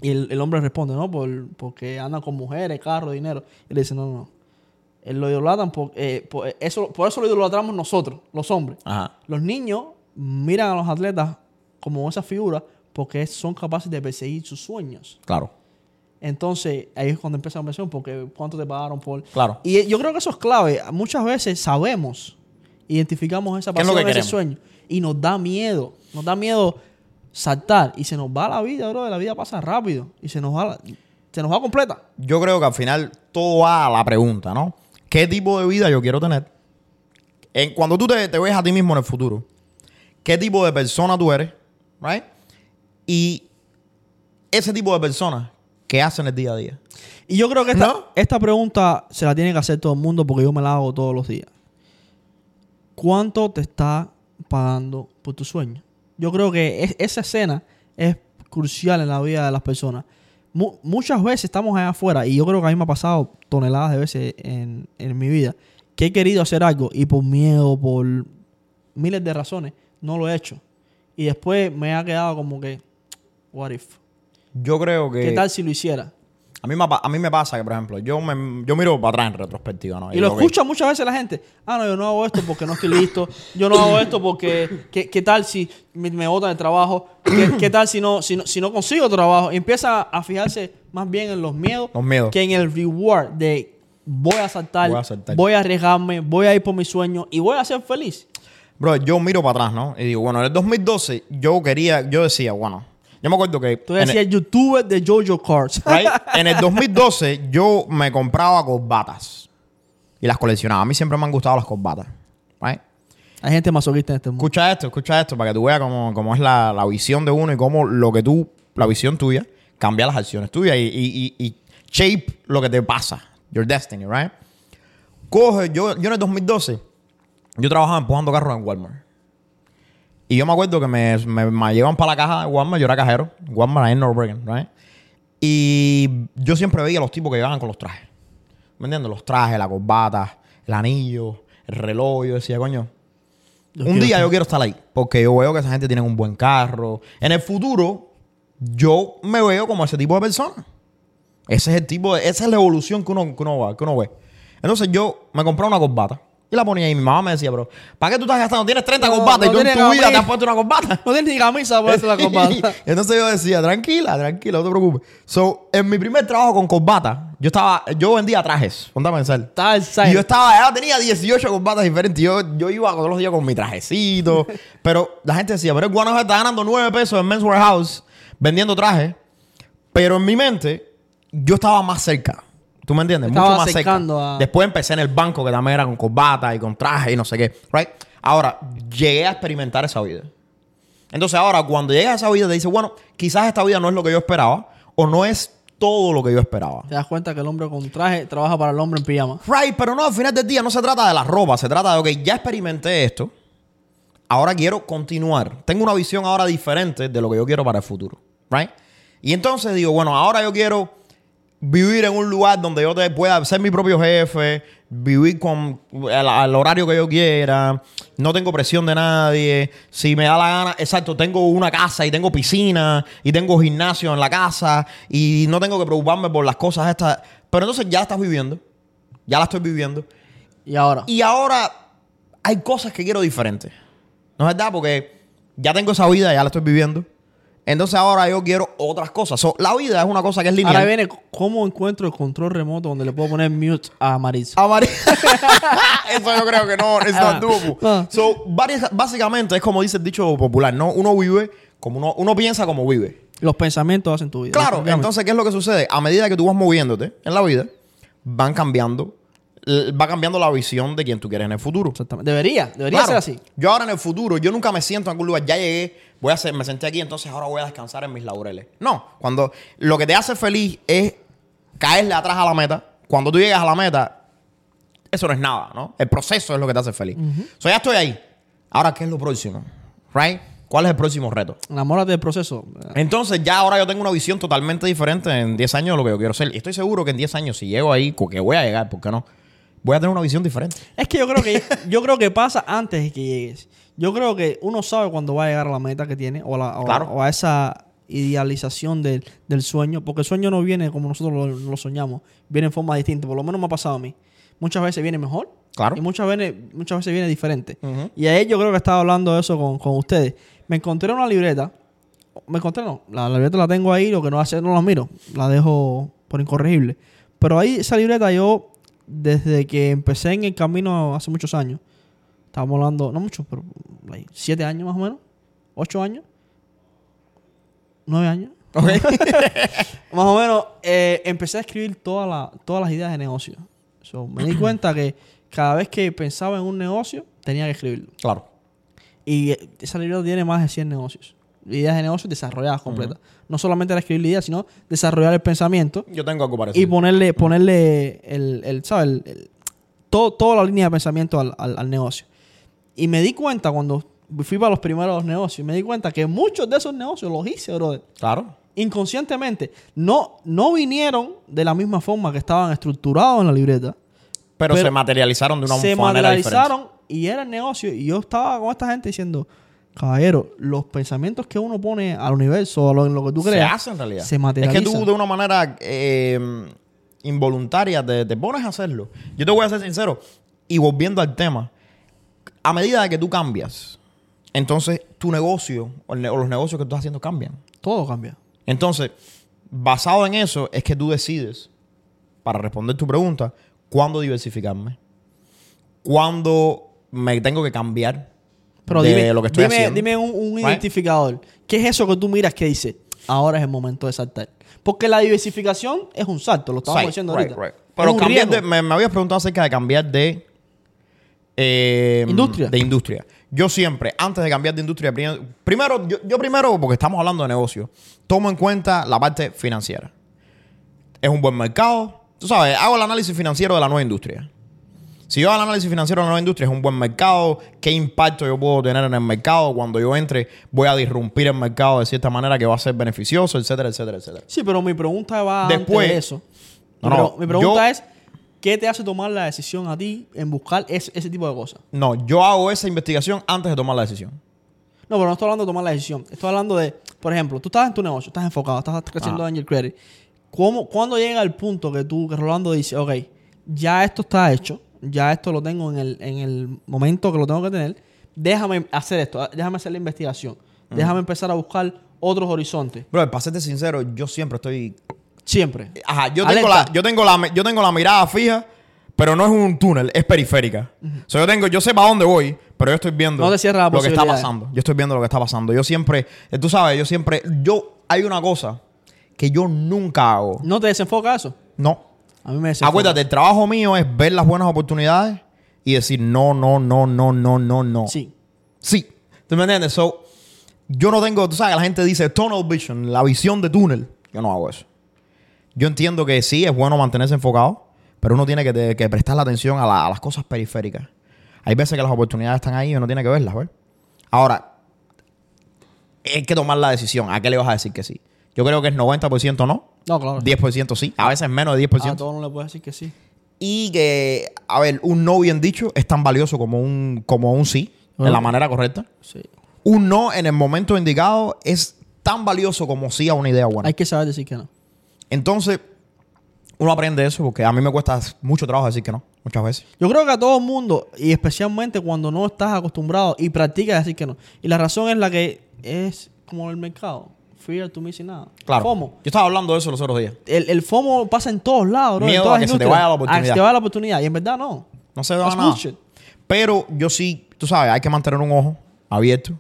Y el, el hombre responde, ¿no? Por, porque andan con mujeres, carros, dinero. Y le dice, no, no. Él lo idolatran por, eh, por, eso, por eso lo idolatramos nosotros, los hombres. Ajá. Los niños miran a los atletas como esas figuras porque son capaces de perseguir sus sueños. Claro, Entonces, ahí es cuando empieza la presión porque cuánto te pagaron por... claro. Y yo creo que eso es clave. Muchas veces sabemos, identificamos esa ¿Qué es lo pasión, que ese sueño y nos da miedo. Nos da miedo saltar y se nos va la vida, bro. La vida pasa rápido y se nos va, la- se nos va completa. Yo creo que al final todo va a la pregunta, ¿no? ¿Qué tipo de vida yo quiero tener? En, cuando tú te, te ves a ti mismo en el futuro, ¿qué tipo de persona tú eres? ¿Right? Y ese tipo de persona, ¿qué hacen el día a día? Y yo creo que esta, ¿No? esta pregunta se la tiene que hacer todo el mundo porque yo me la hago todos los días. ¿Cuánto te está pagando por tu sueño? Yo creo que es- esa escena es crucial en la vida de las personas. Mu- muchas veces estamos allá afuera y yo creo que a mí me ha pasado toneladas de veces en, en mi vida que he querido hacer algo y por miedo, por miles de razones, no lo he hecho. Y después me ha quedado como que, what if? Yo creo que... ¿Qué tal si lo hiciera? A mí, me, pa- a mí me pasa que, por ejemplo, yo, me, yo miro para atrás en retrospectiva, ¿no? Y lo escucha muchas veces la gente. Ah, no, yo no hago esto porque no estoy listo. Yo no hago esto porque... ¿Qué, qué tal si me, me botan el trabajo? ¿Qué, qué tal si no, si, no, si no consigo trabajo? Y empieza a fijarse más bien en los miedos, Los miedos. que en el reward de voy a saltar, Voy a saltar. voy a arriesgarme, voy a ir por mi sueño y voy a ser feliz. Bro, yo miro para atrás, ¿no? Y digo, bueno, en el 2012 yo quería, yo decía, bueno, yo me acuerdo que... Tú en el- decías youtuber de Jojo Cards. Right? En el 2012 yo me compraba corbatas y las coleccionaba. A mí siempre me han gustado las corbatas. Right? Hay gente masoquista en este mundo. Escucha esto, escucha esto para que tú veas cómo, cómo es la, la visión de uno y cómo lo que tú, la visión tuya, cambia las acciones tuyas y, y, y, y shape lo que te pasa. Your destiny, right? Coge, yo, yo en el 2012, yo trabajaba empujando carros en Walmart. Y yo me acuerdo que me, me, me llevaban para la caja de Walmart, yo era cajero, Walmart en North Bergen, right? Y yo siempre veía a los tipos que llegaban con los trajes. ¿Me entiendes? Los trajes, la corbata, el anillo, el reloj. Yo decía, coño, Yo un día yo quiero estar ahí. Porque yo veo que esa gente tiene un buen carro. En el futuro, yo me veo como ese tipo de persona. Ese es el tipo de, esa es la evolución que uno, que uno, va- que uno ve. Entonces yo me compré una corbata. Y la ponía ahí. Mi mamá me decía, pero ¿para qué tú estás gastando? Tienes 30 No, y tú en tu vida te has puesto una corbata. No tienes ni camisa para hacer la corbata. Entonces yo decía, tranquila, tranquila, no te preocupes. So, en mi primer trabajo con corbata, yo estaba, yo vendía trajes, ponte a pensar. Y yo estaba, ya tenía 18 corbatas diferentes. Yo, yo iba todos los días con mi trajecito. pero la gente decía, pero el guano está ganando 9 pesos en Men's Warehouse vendiendo trajes. Pero en mi mente, yo estaba más cerca. ¿Tú me entiendes? Mucho más cerca. acercando a- Después empecé en el banco, que también era con corbata y con traje y no sé qué. Right? Ahora, llegué a experimentar esa vida. Entonces ahora, cuando llegas a esa vida, te dices, bueno, quizás esta vida no es lo que yo esperaba o no es todo lo que yo esperaba. Te das cuenta que el hombre con traje trabaja para el hombre en pijama. Right, pero no, al final del día no se trata de la ropa, se trata de, ok, ya experimenté esto, ahora quiero continuar. Tengo una visión ahora diferente de lo que yo quiero para el futuro, right? Y entonces digo, bueno, ahora yo quiero vivir en un lugar donde yo te pueda ser mi propio jefe, vivir con al horario que yo quiera, no tengo presión de nadie, si me da la gana, exacto, tengo una casa y tengo piscina y tengo gimnasio en la casa y no tengo que preocuparme por las cosas estas, pero entonces ya estás viviendo, ya la estoy viviendo Y ahora. y ahora hay cosas que quiero diferentes, ¿no es verdad? Porque ya tengo esa vida, ya la estoy viviendo. Entonces ahora yo quiero otras cosas. So, la vida es una cosa que es lineal. Ahora viene cómo encuentro el control remoto donde le puedo poner mute a Marisa. Amari- Eso yo creo que no, es Ah. doable. Ah. So, básicamente es como dice el dicho popular, ¿no? Uno vive como uno, uno piensa como vive. Los pensamientos hacen tu vida. Claro, entonces, ¿qué es lo que sucede? A medida que tú vas moviéndote en la vida, van cambiando, va cambiando la visión de quién tú quieres en el futuro. Exactamente. Debería, debería Claro, ser así. Yo ahora en el futuro, yo nunca me siento en algún lugar, ya llegué, voy a hacer, me senté aquí, entonces ahora voy a descansar en mis laureles. No, cuando lo que te hace feliz es caerle atrás a la meta, cuando tú llegas a la meta, eso no es nada, ¿no? El proceso es lo que te hace feliz. O sea, ya estoy ahí. Ahora, ¿qué es lo próximo? ¿Right? ¿Cuál es el próximo reto? Enamórate del proceso. Entonces ya ahora yo tengo una visión totalmente diferente en 10 años de lo que yo quiero ser. Y estoy seguro que en 10 años, si llego ahí, que voy a llegar, ¿por qué no? Voy a tener una visión diferente. Es que yo creo que yo creo que pasa antes de que llegues. Yo creo que uno sabe cuando va a llegar a la meta que tiene o, a la- o- Claro. o a esa idealización del, del sueño, porque el sueño no viene como nosotros lo, lo soñamos, viene en forma distinta, por lo menos me ha pasado a mí. Muchas veces viene mejor Claro. Y muchas veces, muchas veces viene diferente. Y ayer yo creo que estaba hablando de eso con, con ustedes. Me encontré una libreta. Me encontré, no. La, la libreta la tengo ahí, lo que no hace, no la miro. La dejo por incorregible. Pero ahí, esa libreta yo, desde que empecé en el camino hace muchos años, estábamos hablando, no mucho, pero like, siete años más o menos, ocho años, nueve años. Más o menos, eh, empecé a escribir toda la- todas las ideas de negocio. So, me di cuenta que cada vez que pensaba en un negocio, tenía que escribirlo. claro. Y esa libreta tiene más de 100 negocios. Ideas de negocios desarrolladas completas. No solamente era escribir la idea, sino desarrollar el pensamiento Yo tengo algo parecido. y ponerle, ponerle el, el, ¿sabes? El- el- todo, toda la línea de pensamiento al, al- al negocio. Y me di cuenta cuando fui para los primeros negocios, me di cuenta que muchos de esos negocios los hice, brother Claro. inconscientemente no, no vinieron de la misma forma que estaban estructurados en la libreta. Pero, Pero se materializaron de una se manera diferente. materializaron y era el negocio. Y yo estaba con esta gente diciendo, caballero, los pensamientos que uno pone al universo, a lo, en lo que tú Se creas, hace en realidad. se Es que materializa. tú de una manera eh, involuntaria te, te pones a hacerlo. Yo te voy a ser sincero. Y volviendo al tema, a medida de que tú cambias, entonces tu negocio o, ne- o los negocios que tú estás haciendo cambian. Todo cambia. Entonces, basado en eso, es que tú decides, para responder tu pregunta, cuándo diversificarme, cuándo me tengo que cambiar Pero de dime, lo que estoy dime, haciendo. dime un, un Right? identificador. ¿Qué es eso que tú miras que dice, ahora es el momento de saltar? Porque la diversificación es un salto, lo estábamos Right, diciendo right, ahorita. right. Pero cambiar de, me, me habías preguntado acerca de cambiar de eh, Industria. De industria. Yo siempre, antes de cambiar de industria, pri- primero, yo, yo primero, porque estamos hablando de negocio, tomo en cuenta la parte financiera. Es un buen mercado. Tú sabes, hago el análisis financiero de la nueva industria. Si yo hago el análisis financiero de la nueva industria, es un buen mercado. ¿Qué impacto yo puedo tener en el mercado? Cuando yo entre, voy a disrumpir el mercado de cierta manera que va a ser beneficioso, etcétera, etcétera, etcétera. Sí, pero mi pregunta va Después- antes de eso. No, Mi no, pre- mi pregunta yo- es, ¿qué te hace tomar la decisión a ti en buscar ese, ese tipo de cosas? No, yo hago esa investigación antes de tomar la decisión. No, pero no estoy hablando de tomar la decisión. Estoy hablando de, por ejemplo, tú estás en tu negocio, estás enfocado, estás creciendo Ajá. Angel Credit. ¿Cómo, ¿Cuándo llega el punto que tú, que Rolando dice, ok, ya esto está hecho, ya esto lo tengo en el, en el momento que lo tengo que tener, déjame hacer esto, déjame hacer la investigación, déjame empezar a buscar otros horizontes. Bro, para serte sincero, yo siempre estoy. Siempre. Ajá, yo tengo, Alerta. la, yo, tengo la, yo tengo la mirada fija, pero no es un túnel, es periférica. O sea, yo tengo, yo sé para dónde voy, pero yo estoy viendo No te lo que está pasando. Yo estoy viendo lo que está pasando. Yo siempre, eh, tú sabes, yo siempre, yo, hay una cosa que yo nunca hago. ¿No te desenfoca eso? No. A mí me desenfoca. Acuérdate, el trabajo mío es ver las buenas oportunidades y decir no, no, no, no, no, no, no. Sí. Sí. ¿Tú me entiendes? So, yo no tengo, tú sabes, la gente dice tunnel vision, la visión de túnel. Yo no hago eso. Yo entiendo que sí, es bueno mantenerse enfocado, pero uno tiene que, te- que prestar la atención a, la- a las cosas periféricas. Hay veces que las oportunidades están ahí y uno tiene que verlas, ¿ves? Ahora, hay que tomar la decisión. ¿A qué le vas a decir que sí? Yo creo que es 90% no, No, claro. 10% sí, a veces menos de 10%. A todos no le puedes decir que sí. Y que, a ver, un no bien dicho es tan valioso como un, como un sí, de la manera correcta. Sí. Un no en el momento indicado es tan valioso como sí a una idea buena. Hay que saber decir que no. Entonces, uno aprende eso porque a mí me cuesta mucho trabajo decir que no, muchas veces. Yo creo que a todo el mundo, y especialmente cuando no estás acostumbrado y practicas decir que no. Y la razón es la que es como el mercado. Fear to missing out. Claro. FOMO. Yo estaba hablando de eso los otros días. El, el FOMO pasa en todos lados, bro. Miedo en todas a que se te vaya la A que oportunidad. se te vaya la oportunidad. Y en verdad no. No se da nada. bullshit. Pero yo sí, tú sabes, hay que mantener un ojo abierto.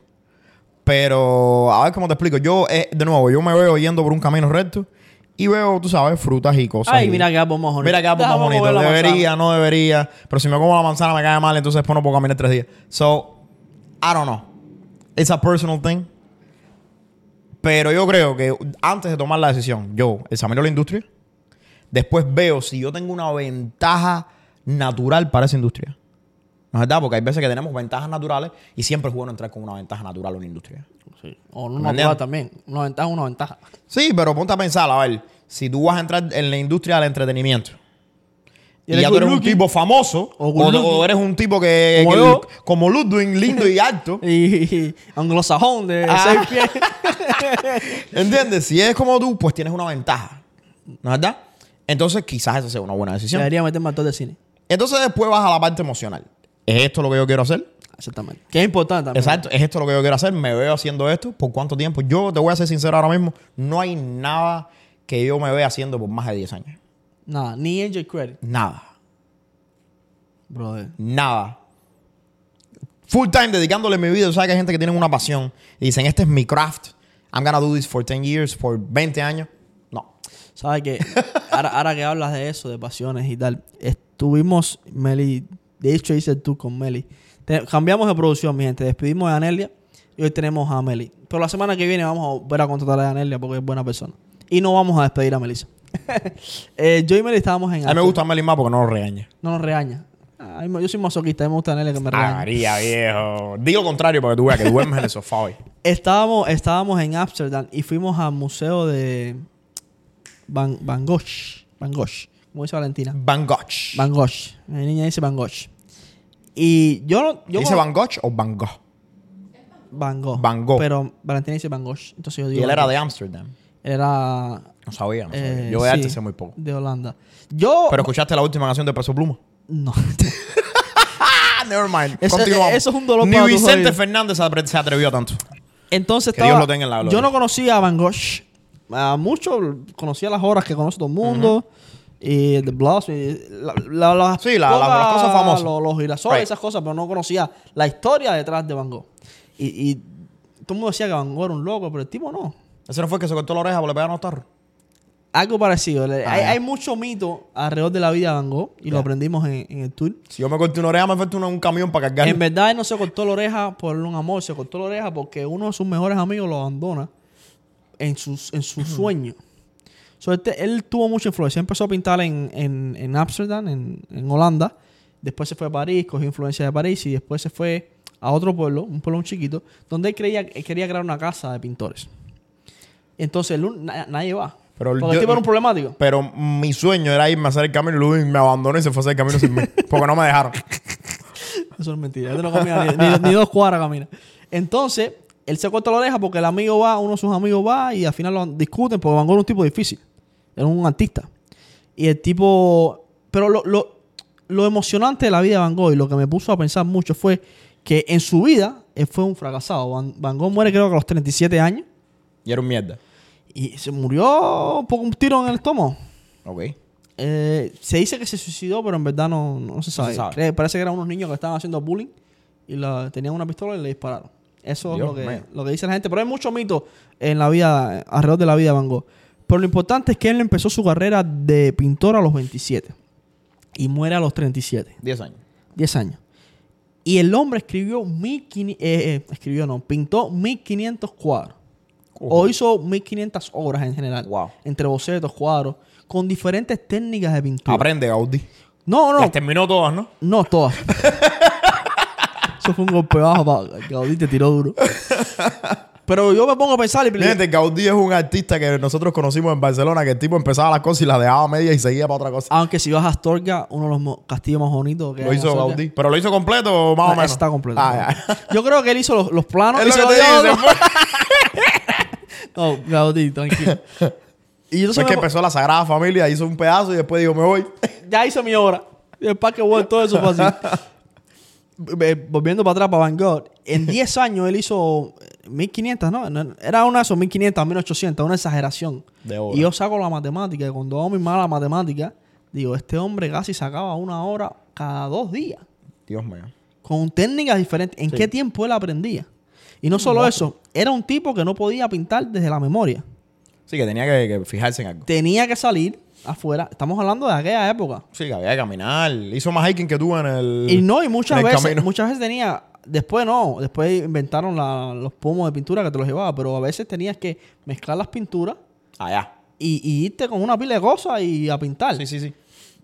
Pero, a ver cómo te explico. Yo, eh, de nuevo, yo me veo yendo por un camino recto y veo, tú sabes, frutas y cosas. Ay, y- mira que árbol más bonito. Mira que árbol más bonito. Debería, no debería. Pero si me como la manzana me cae mal, entonces después no puedo caminar tres días. So, I don't know. It's a personal thing. Pero yo creo que antes de tomar la decisión, yo examino la industria. Después veo si yo tengo una ventaja natural para esa industria. ¿No es verdad? Porque hay veces que tenemos ventajas naturales y siempre es bueno entrar con una ventaja natural a una industria. Sí. O ¿Me no natural entiendes? también. Una ventaja, una ventaja. Sí, pero ponte a pensar, a ver, si tú vas a entrar en la industria del entretenimiento Y ya tú eres un tipo famoso O eres un tipo que, Como que- yo. como Ludwig, lindo y alto, Y, y anglosajón de Ah. seis pies. ¿entiendes? Si es como tú, pues tienes una ventaja, ¿no es verdad? Entonces quizás esa sea una buena decisión. Debería meterme actor de cine. Entonces después vas a la parte emocional. ¿Es esto lo que yo quiero hacer? Exactamente. Que es importante también. Exacto, ¿es esto lo que yo quiero hacer? ¿Me veo haciendo esto? ¿Por cuánto tiempo? Yo te voy a ser sincero ahora mismo, no hay nada que yo me vea haciendo por más de 10 años. Nada, ni AJ Credit, Nada. brother. Nada. Full time dedicándole mi vida. Tú sabes que hay gente que tiene una pasión y dicen, este es mi craft. I'm gonna do this for 10 years, for 20 años. No. ¿Sabes qué? ahora, ahora que hablas de eso, de pasiones y tal, estuvimos, Meli, de hecho hice tú con Meli. Te- cambiamos de producción, mi gente. Despedimos de Anelia y hoy tenemos a Meli. Pero la semana que viene vamos a volver a contratar a Anelia porque es buena persona. Y no vamos a despedir a Melissa. Eh, yo y Meli estábamos en... A mí me gusta Melly más porque no lo regaña. No nos regaña. Yo soy masoquista, a mí me gusta Anelia que me regaña. María, viejo. Di lo contrario para que tú veas que duermes en el sofá hoy. Estábamos, estábamos en Amsterdam y fuimos al museo de Van, Van Gogh. Van Gogh, como dice Valentina. Van Gogh. Van Gogh. Mi niña dice Van Gogh. Y yo. Yo ¿Dice Van Gogh o Van Gogh? Van Gogh. Van Gogh. Pero Valentina dice Van Gogh. Entonces yo Y digo. él era de Amsterdam. Era. No sabía, no sabía. eh, Yo de arte sí, sé muy poco. De Holanda. Yo. Pero escuchaste la última canción de Peso Pluma. no. Never mind. Eso- Continuamos. eso es un dolor Ni para tus Vicente oídos. Fernández se atre- se atrevió tanto. Entonces Que estaba. Dios lo tenga en la gloria. Yo no conocía a Van Gogh. A muchos conocía las obras que conoce todo el mundo. Y The Blues. y la- la- las Sí, la- la- las cosas famosas. Los, los girasoles, Right. esas cosas, pero no conocía la historia detrás de Van Gogh. Y, y todo el mundo decía que Van Gogh era un loco, pero el tipo no. Ese no fue el que se cortó la oreja porque le pegaron los tarros. Algo parecido. Hay, hay mucho mito alrededor de la vida de Van Gogh y lo aprendimos en, en el tour. Si yo me corté una oreja, me falta un camión para cargar. En verdad, él no se cortó la oreja por un amor, se cortó la oreja porque uno de sus mejores amigos lo abandona en, sus, en su sueño. So, este- él tuvo mucha influencia. Empezó a pintar en, en, en Amsterdam, en, en Holanda. Después se fue a París, cogió influencia de París y después se fue a otro pueblo, un pueblo muy chiquito, donde él, creía, él quería crear una casa de pintores. Entonces él un- na- nadie va. Pero porque yo- el tipo era un problemático. Pero mi sueño era irme a hacer el camino y Ludwig me abandonó y se fue a hacer el camino sin mí. Porque no me dejaron. Eso es mentira. Él no camina ni, ni- ni dos cuadras camina. Entonces, él se corta la oreja porque el amigo va, uno de sus amigos va y al final lo discuten porque Van Gogh era un tipo difícil. Era un artista. Y el tipo... Pero lo, lo, lo emocionante de la vida de Van Gogh y lo que me puso a pensar mucho fue que en su vida él fue un fracasado. Van, Van Gogh muere creo que a los 37 años Y era un mierda. Y se murió por un tiro en el estómago. Ok. Eh, se dice que se suicidó, pero en verdad no, no se sabe. sabe. Cree- parece que eran unos niños que estaban haciendo bullying y la- tenían una pistola y le dispararon. Eso Dios es lo que, lo que dice la gente. Pero hay mucho mito en la vida, alrededor de la vida de Van Gogh. Pero lo importante es que él empezó su carrera de pintor a los 27 y muere a los 37, 10 años. 10 años. Y el hombre escribió 1500, eh, eh, escribió no, pintó 1500 cuadros. O hizo 1500 obras en general. Wow. Entre bocetos, cuadros, con diferentes técnicas de pintura. Aprende, Gaudí. No, no, Las terminó todas, ¿no? no todas. Eso fue un golpe bajo para Gaudí te tiró duro. Pero yo me pongo a pensar y Gente, Gaudí es un artista que nosotros conocimos en Barcelona, que el tipo empezaba las cosas y las dejaba a media y seguía para otra cosa. aunque si vas a Astorga, uno de los castillos más bonitos que Lo hay hizo Astorga. Gaudí. ¿Pero lo hizo completo o más Ah, o menos? Está completo. Ah. Yo creo que él hizo los, los planos. Es y lo se que te dio a digo, otro. se fue. No, Gaudí, tranquilo. Y yo Fue que empezó la Sagrada Familia, hizo un pedazo y después dijo, me voy. ya hice mi obra. Y el Parque World, todo eso fue así. Eh, Volviendo para atrás para Van Gogh, en 10 años él hizo 1500, ¿no? No, Era una de esos 1500, 1800, una exageración. De obra. Y yo saco la matemática, y cuando hago mi mala matemática, digo, este hombre casi sacaba una hora cada dos días, Dios mío. con técnicas diferentes. ¿En Sí. qué tiempo él aprendía? Y no solo eso, era un tipo que no podía pintar desde la memoria. Sí, que tenía que, que fijarse en algo. Tenía que salir afuera. Estamos hablando de aquella época. Sí, que había que caminar. Hizo más hiking que tú en el. Y no, y muchas veces, camino. muchas veces tenía, después no, después inventaron la- los pomos de pintura que te los llevaba, pero a veces tenías que mezclar las pinturas Allá. y, y irte con una pila de cosas y a pintar. Sí, sí, sí.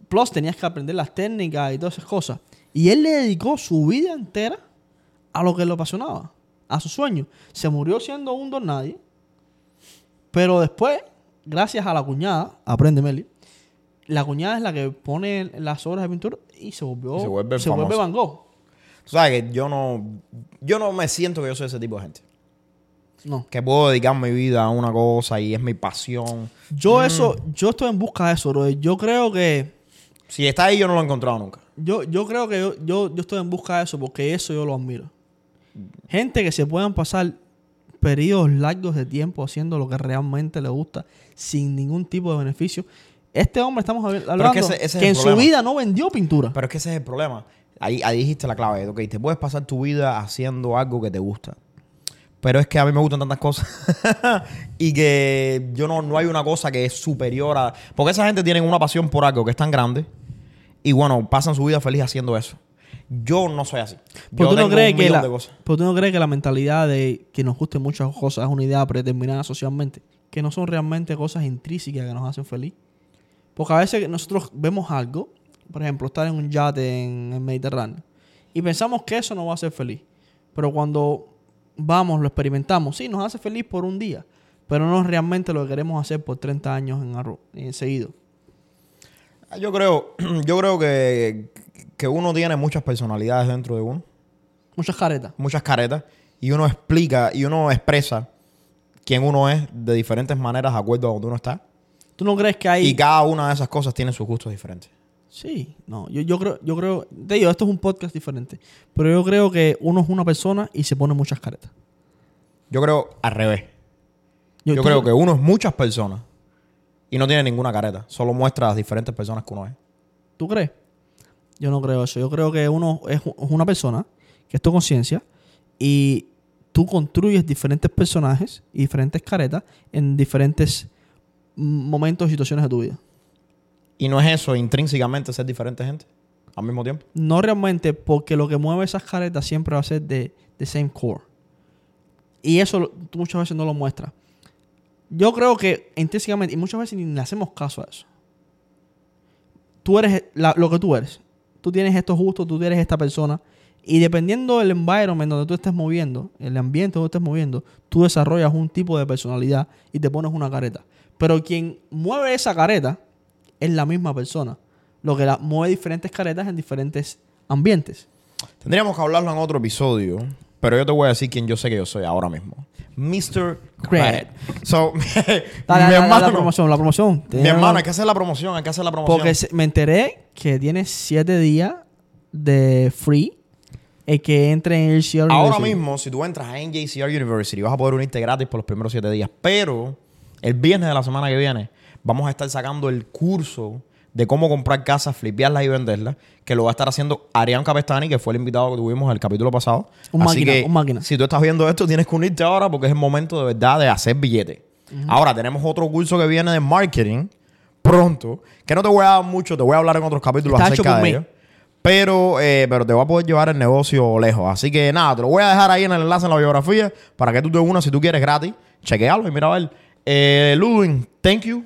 Plus tenías que aprender las técnicas y todas esas cosas. Y él le dedicó su vida entera a lo que le apasionaba, a su sueño. Se murió siendo un don nadie, pero después, gracias a la cuñada, aprende Meli, la cuñada es la que pone las obras de pintura y se volvió, Y se vuelve se vuelve famoso. Van Gogh. Tú sabes que yo no. Yo no me siento que yo soy ese tipo de gente. No. Que puedo dedicar mi vida a una cosa y es mi pasión. Yo eso, yo estoy en busca de eso, bro. Yo creo que Si está ahí, yo no lo he encontrado nunca. Yo, yo creo que yo, yo, yo estoy en busca de eso porque eso yo lo admiro. Gente que se puedan pasar periodos largos de tiempo haciendo lo que realmente le gusta sin ningún tipo de beneficio. Este hombre, estamos habl- hablando, que ese- ese es que en su vida no vendió pintura. Pero es que ese es el problema. Ahí, ahí dijiste la clave. Ok, te puedes pasar tu vida haciendo algo que te gusta. Pero es que a mí me gustan tantas cosas. y que yo no, no hay una cosa que es superior a. Porque esa gente tiene una pasión por algo que es tan grande. Y bueno, pasan su vida feliz haciendo eso. Yo no soy así. Yo tú, no tengo crees un que millón la, de cosas. pero tú no crees que la mentalidad de que nos gusten muchas cosas es una idea predeterminada socialmente, que no son realmente cosas intrínsecas que nos hacen feliz. Porque a veces nosotros vemos algo, por ejemplo, estar en un yate en el Mediterráneo, y pensamos que eso nos va a hacer feliz. Pero cuando vamos, lo experimentamos, sí, nos hace feliz por un día, pero no es realmente lo que queremos hacer por 30 años en, en seguido. Yo creo, yo creo que, que uno tiene muchas personalidades dentro de uno. Muchas caretas. muchas caretas y uno explica y uno expresa quién uno es de diferentes maneras de acuerdo a donde uno está. ¿Tú no crees que hay... Y cada una de esas cosas tiene sus gustos diferentes. Sí, no, yo, yo creo, yo creo, te digo, esto es un podcast diferente, pero yo creo que uno es una persona y se pone muchas caretas. Yo creo al revés. Yo tú- creo que uno es muchas personas y no tiene ninguna careta. Solo muestra las diferentes personas que uno es. ¿Tú crees? Yo no creo eso. Yo creo que uno es una persona que es tu conciencia y tú construyes diferentes personajes y diferentes caretas en diferentes momentos y situaciones de tu vida. Y no es eso intrínsecamente ser diferente gente al mismo tiempo. No realmente porque lo que mueve esas caretas siempre va a ser de, de same core. Y eso tú muchas veces no lo muestras. Yo creo que intrínsecamente, y muchas veces ni le hacemos caso a eso. Tú eres la- lo que tú eres. Tú tienes estos gustos, tú eres esta persona. Y dependiendo del environment donde tú estés moviendo, el ambiente donde estés moviendo, tú desarrollas un tipo de personalidad y te pones una careta. Pero quien mueve esa careta es la misma persona. Lo que la, mueve diferentes caretas en diferentes ambientes. Tendríamos que hablarlo en otro episodio, pero yo te voy a decir quién yo sé que yo soy ahora mismo. Mr. Credit. So, mi Dale, dale, dale, hermano, la promoción, la promoción. mi hermano, hay que hacer la promoción, hay que hacer la promoción. Porque me enteré que tienes siete días de free el que entre en el CR Ahora University. mismo, si tú entras a NJCR University, vas a poder unirte gratis por los primeros siete días. Pero el viernes de la semana que viene, vamos a estar sacando el curso de cómo comprar casas, flipearlas y venderlas, que lo va a estar haciendo Arián Capestani, que fue el invitado que tuvimos el capítulo pasado. Un Así máquina, que, un máquina. Si tú estás viendo esto, tienes que unirte ahora porque es el momento de verdad de hacer billete. Ahora, tenemos otro curso que viene de marketing pronto, que no te voy a dar mucho, te voy a hablar en otros capítulos Está acerca de ello. Pero, eh, pero te va a poder llevar el negocio lejos. Así que nada, te lo voy a dejar ahí en el enlace en la biografía para que tú te unas si tú quieres gratis. Chequealo y mira a ver. Eh, Ludwig, thank you.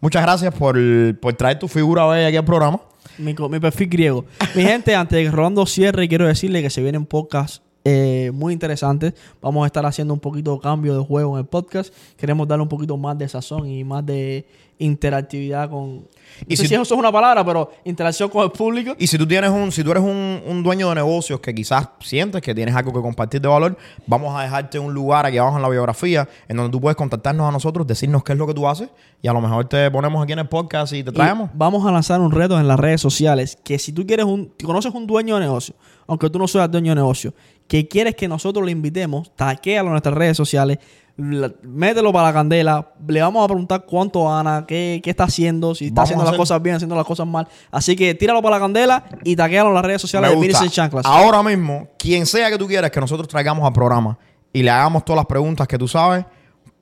Muchas gracias por, por traer tu figura hoy aquí al programa. Mi, mi perfil griego. Mi gente, antes de que Rolando cierre, quiero decirle que se vienen podcasts eh, muy interesantes. Vamos a estar haciendo un poquito de cambio de juego en el podcast. Queremos darle un poquito más de sazón y más de interactividad con... No Y sé si- si eso es una palabra, pero interacción con el público. Y si tú tienes un, si tú eres un, un dueño de negocios que quizás sientes que tienes algo que compartir de valor, vamos a dejarte un lugar aquí abajo en la biografía en donde tú puedes contactarnos a nosotros, decirnos qué es lo que tú haces y a lo mejor te ponemos aquí en el podcast y te Y traemos. vamos a lanzar un reto en las redes sociales que si tú quieres un, si conoces un dueño de negocio, aunque tú no seas dueño de negocio, que quieres que nosotros le invitemos, taquéalo en nuestras redes sociales, la- mételo para la candela, le vamos a preguntar cuánto gana, qué, qué está haciendo, si está Vamos haciendo las cosas bien, haciendo las cosas mal. Así que tíralo para la candela y taquéalo en las redes sociales Me de gusta. Chanclas. Ahora mismo, quien sea que tú quieras que nosotros traigamos al programa y le hagamos todas las preguntas que tú sabes,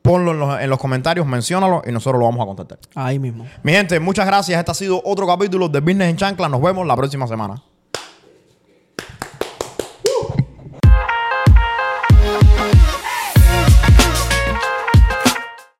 ponlo en los, en los comentarios, menciónalo y nosotros lo vamos a contactar. Ahí mismo. Mi gente, muchas gracias. Este ha sido otro capítulo de Business en Chancla. Nos vemos la próxima semana.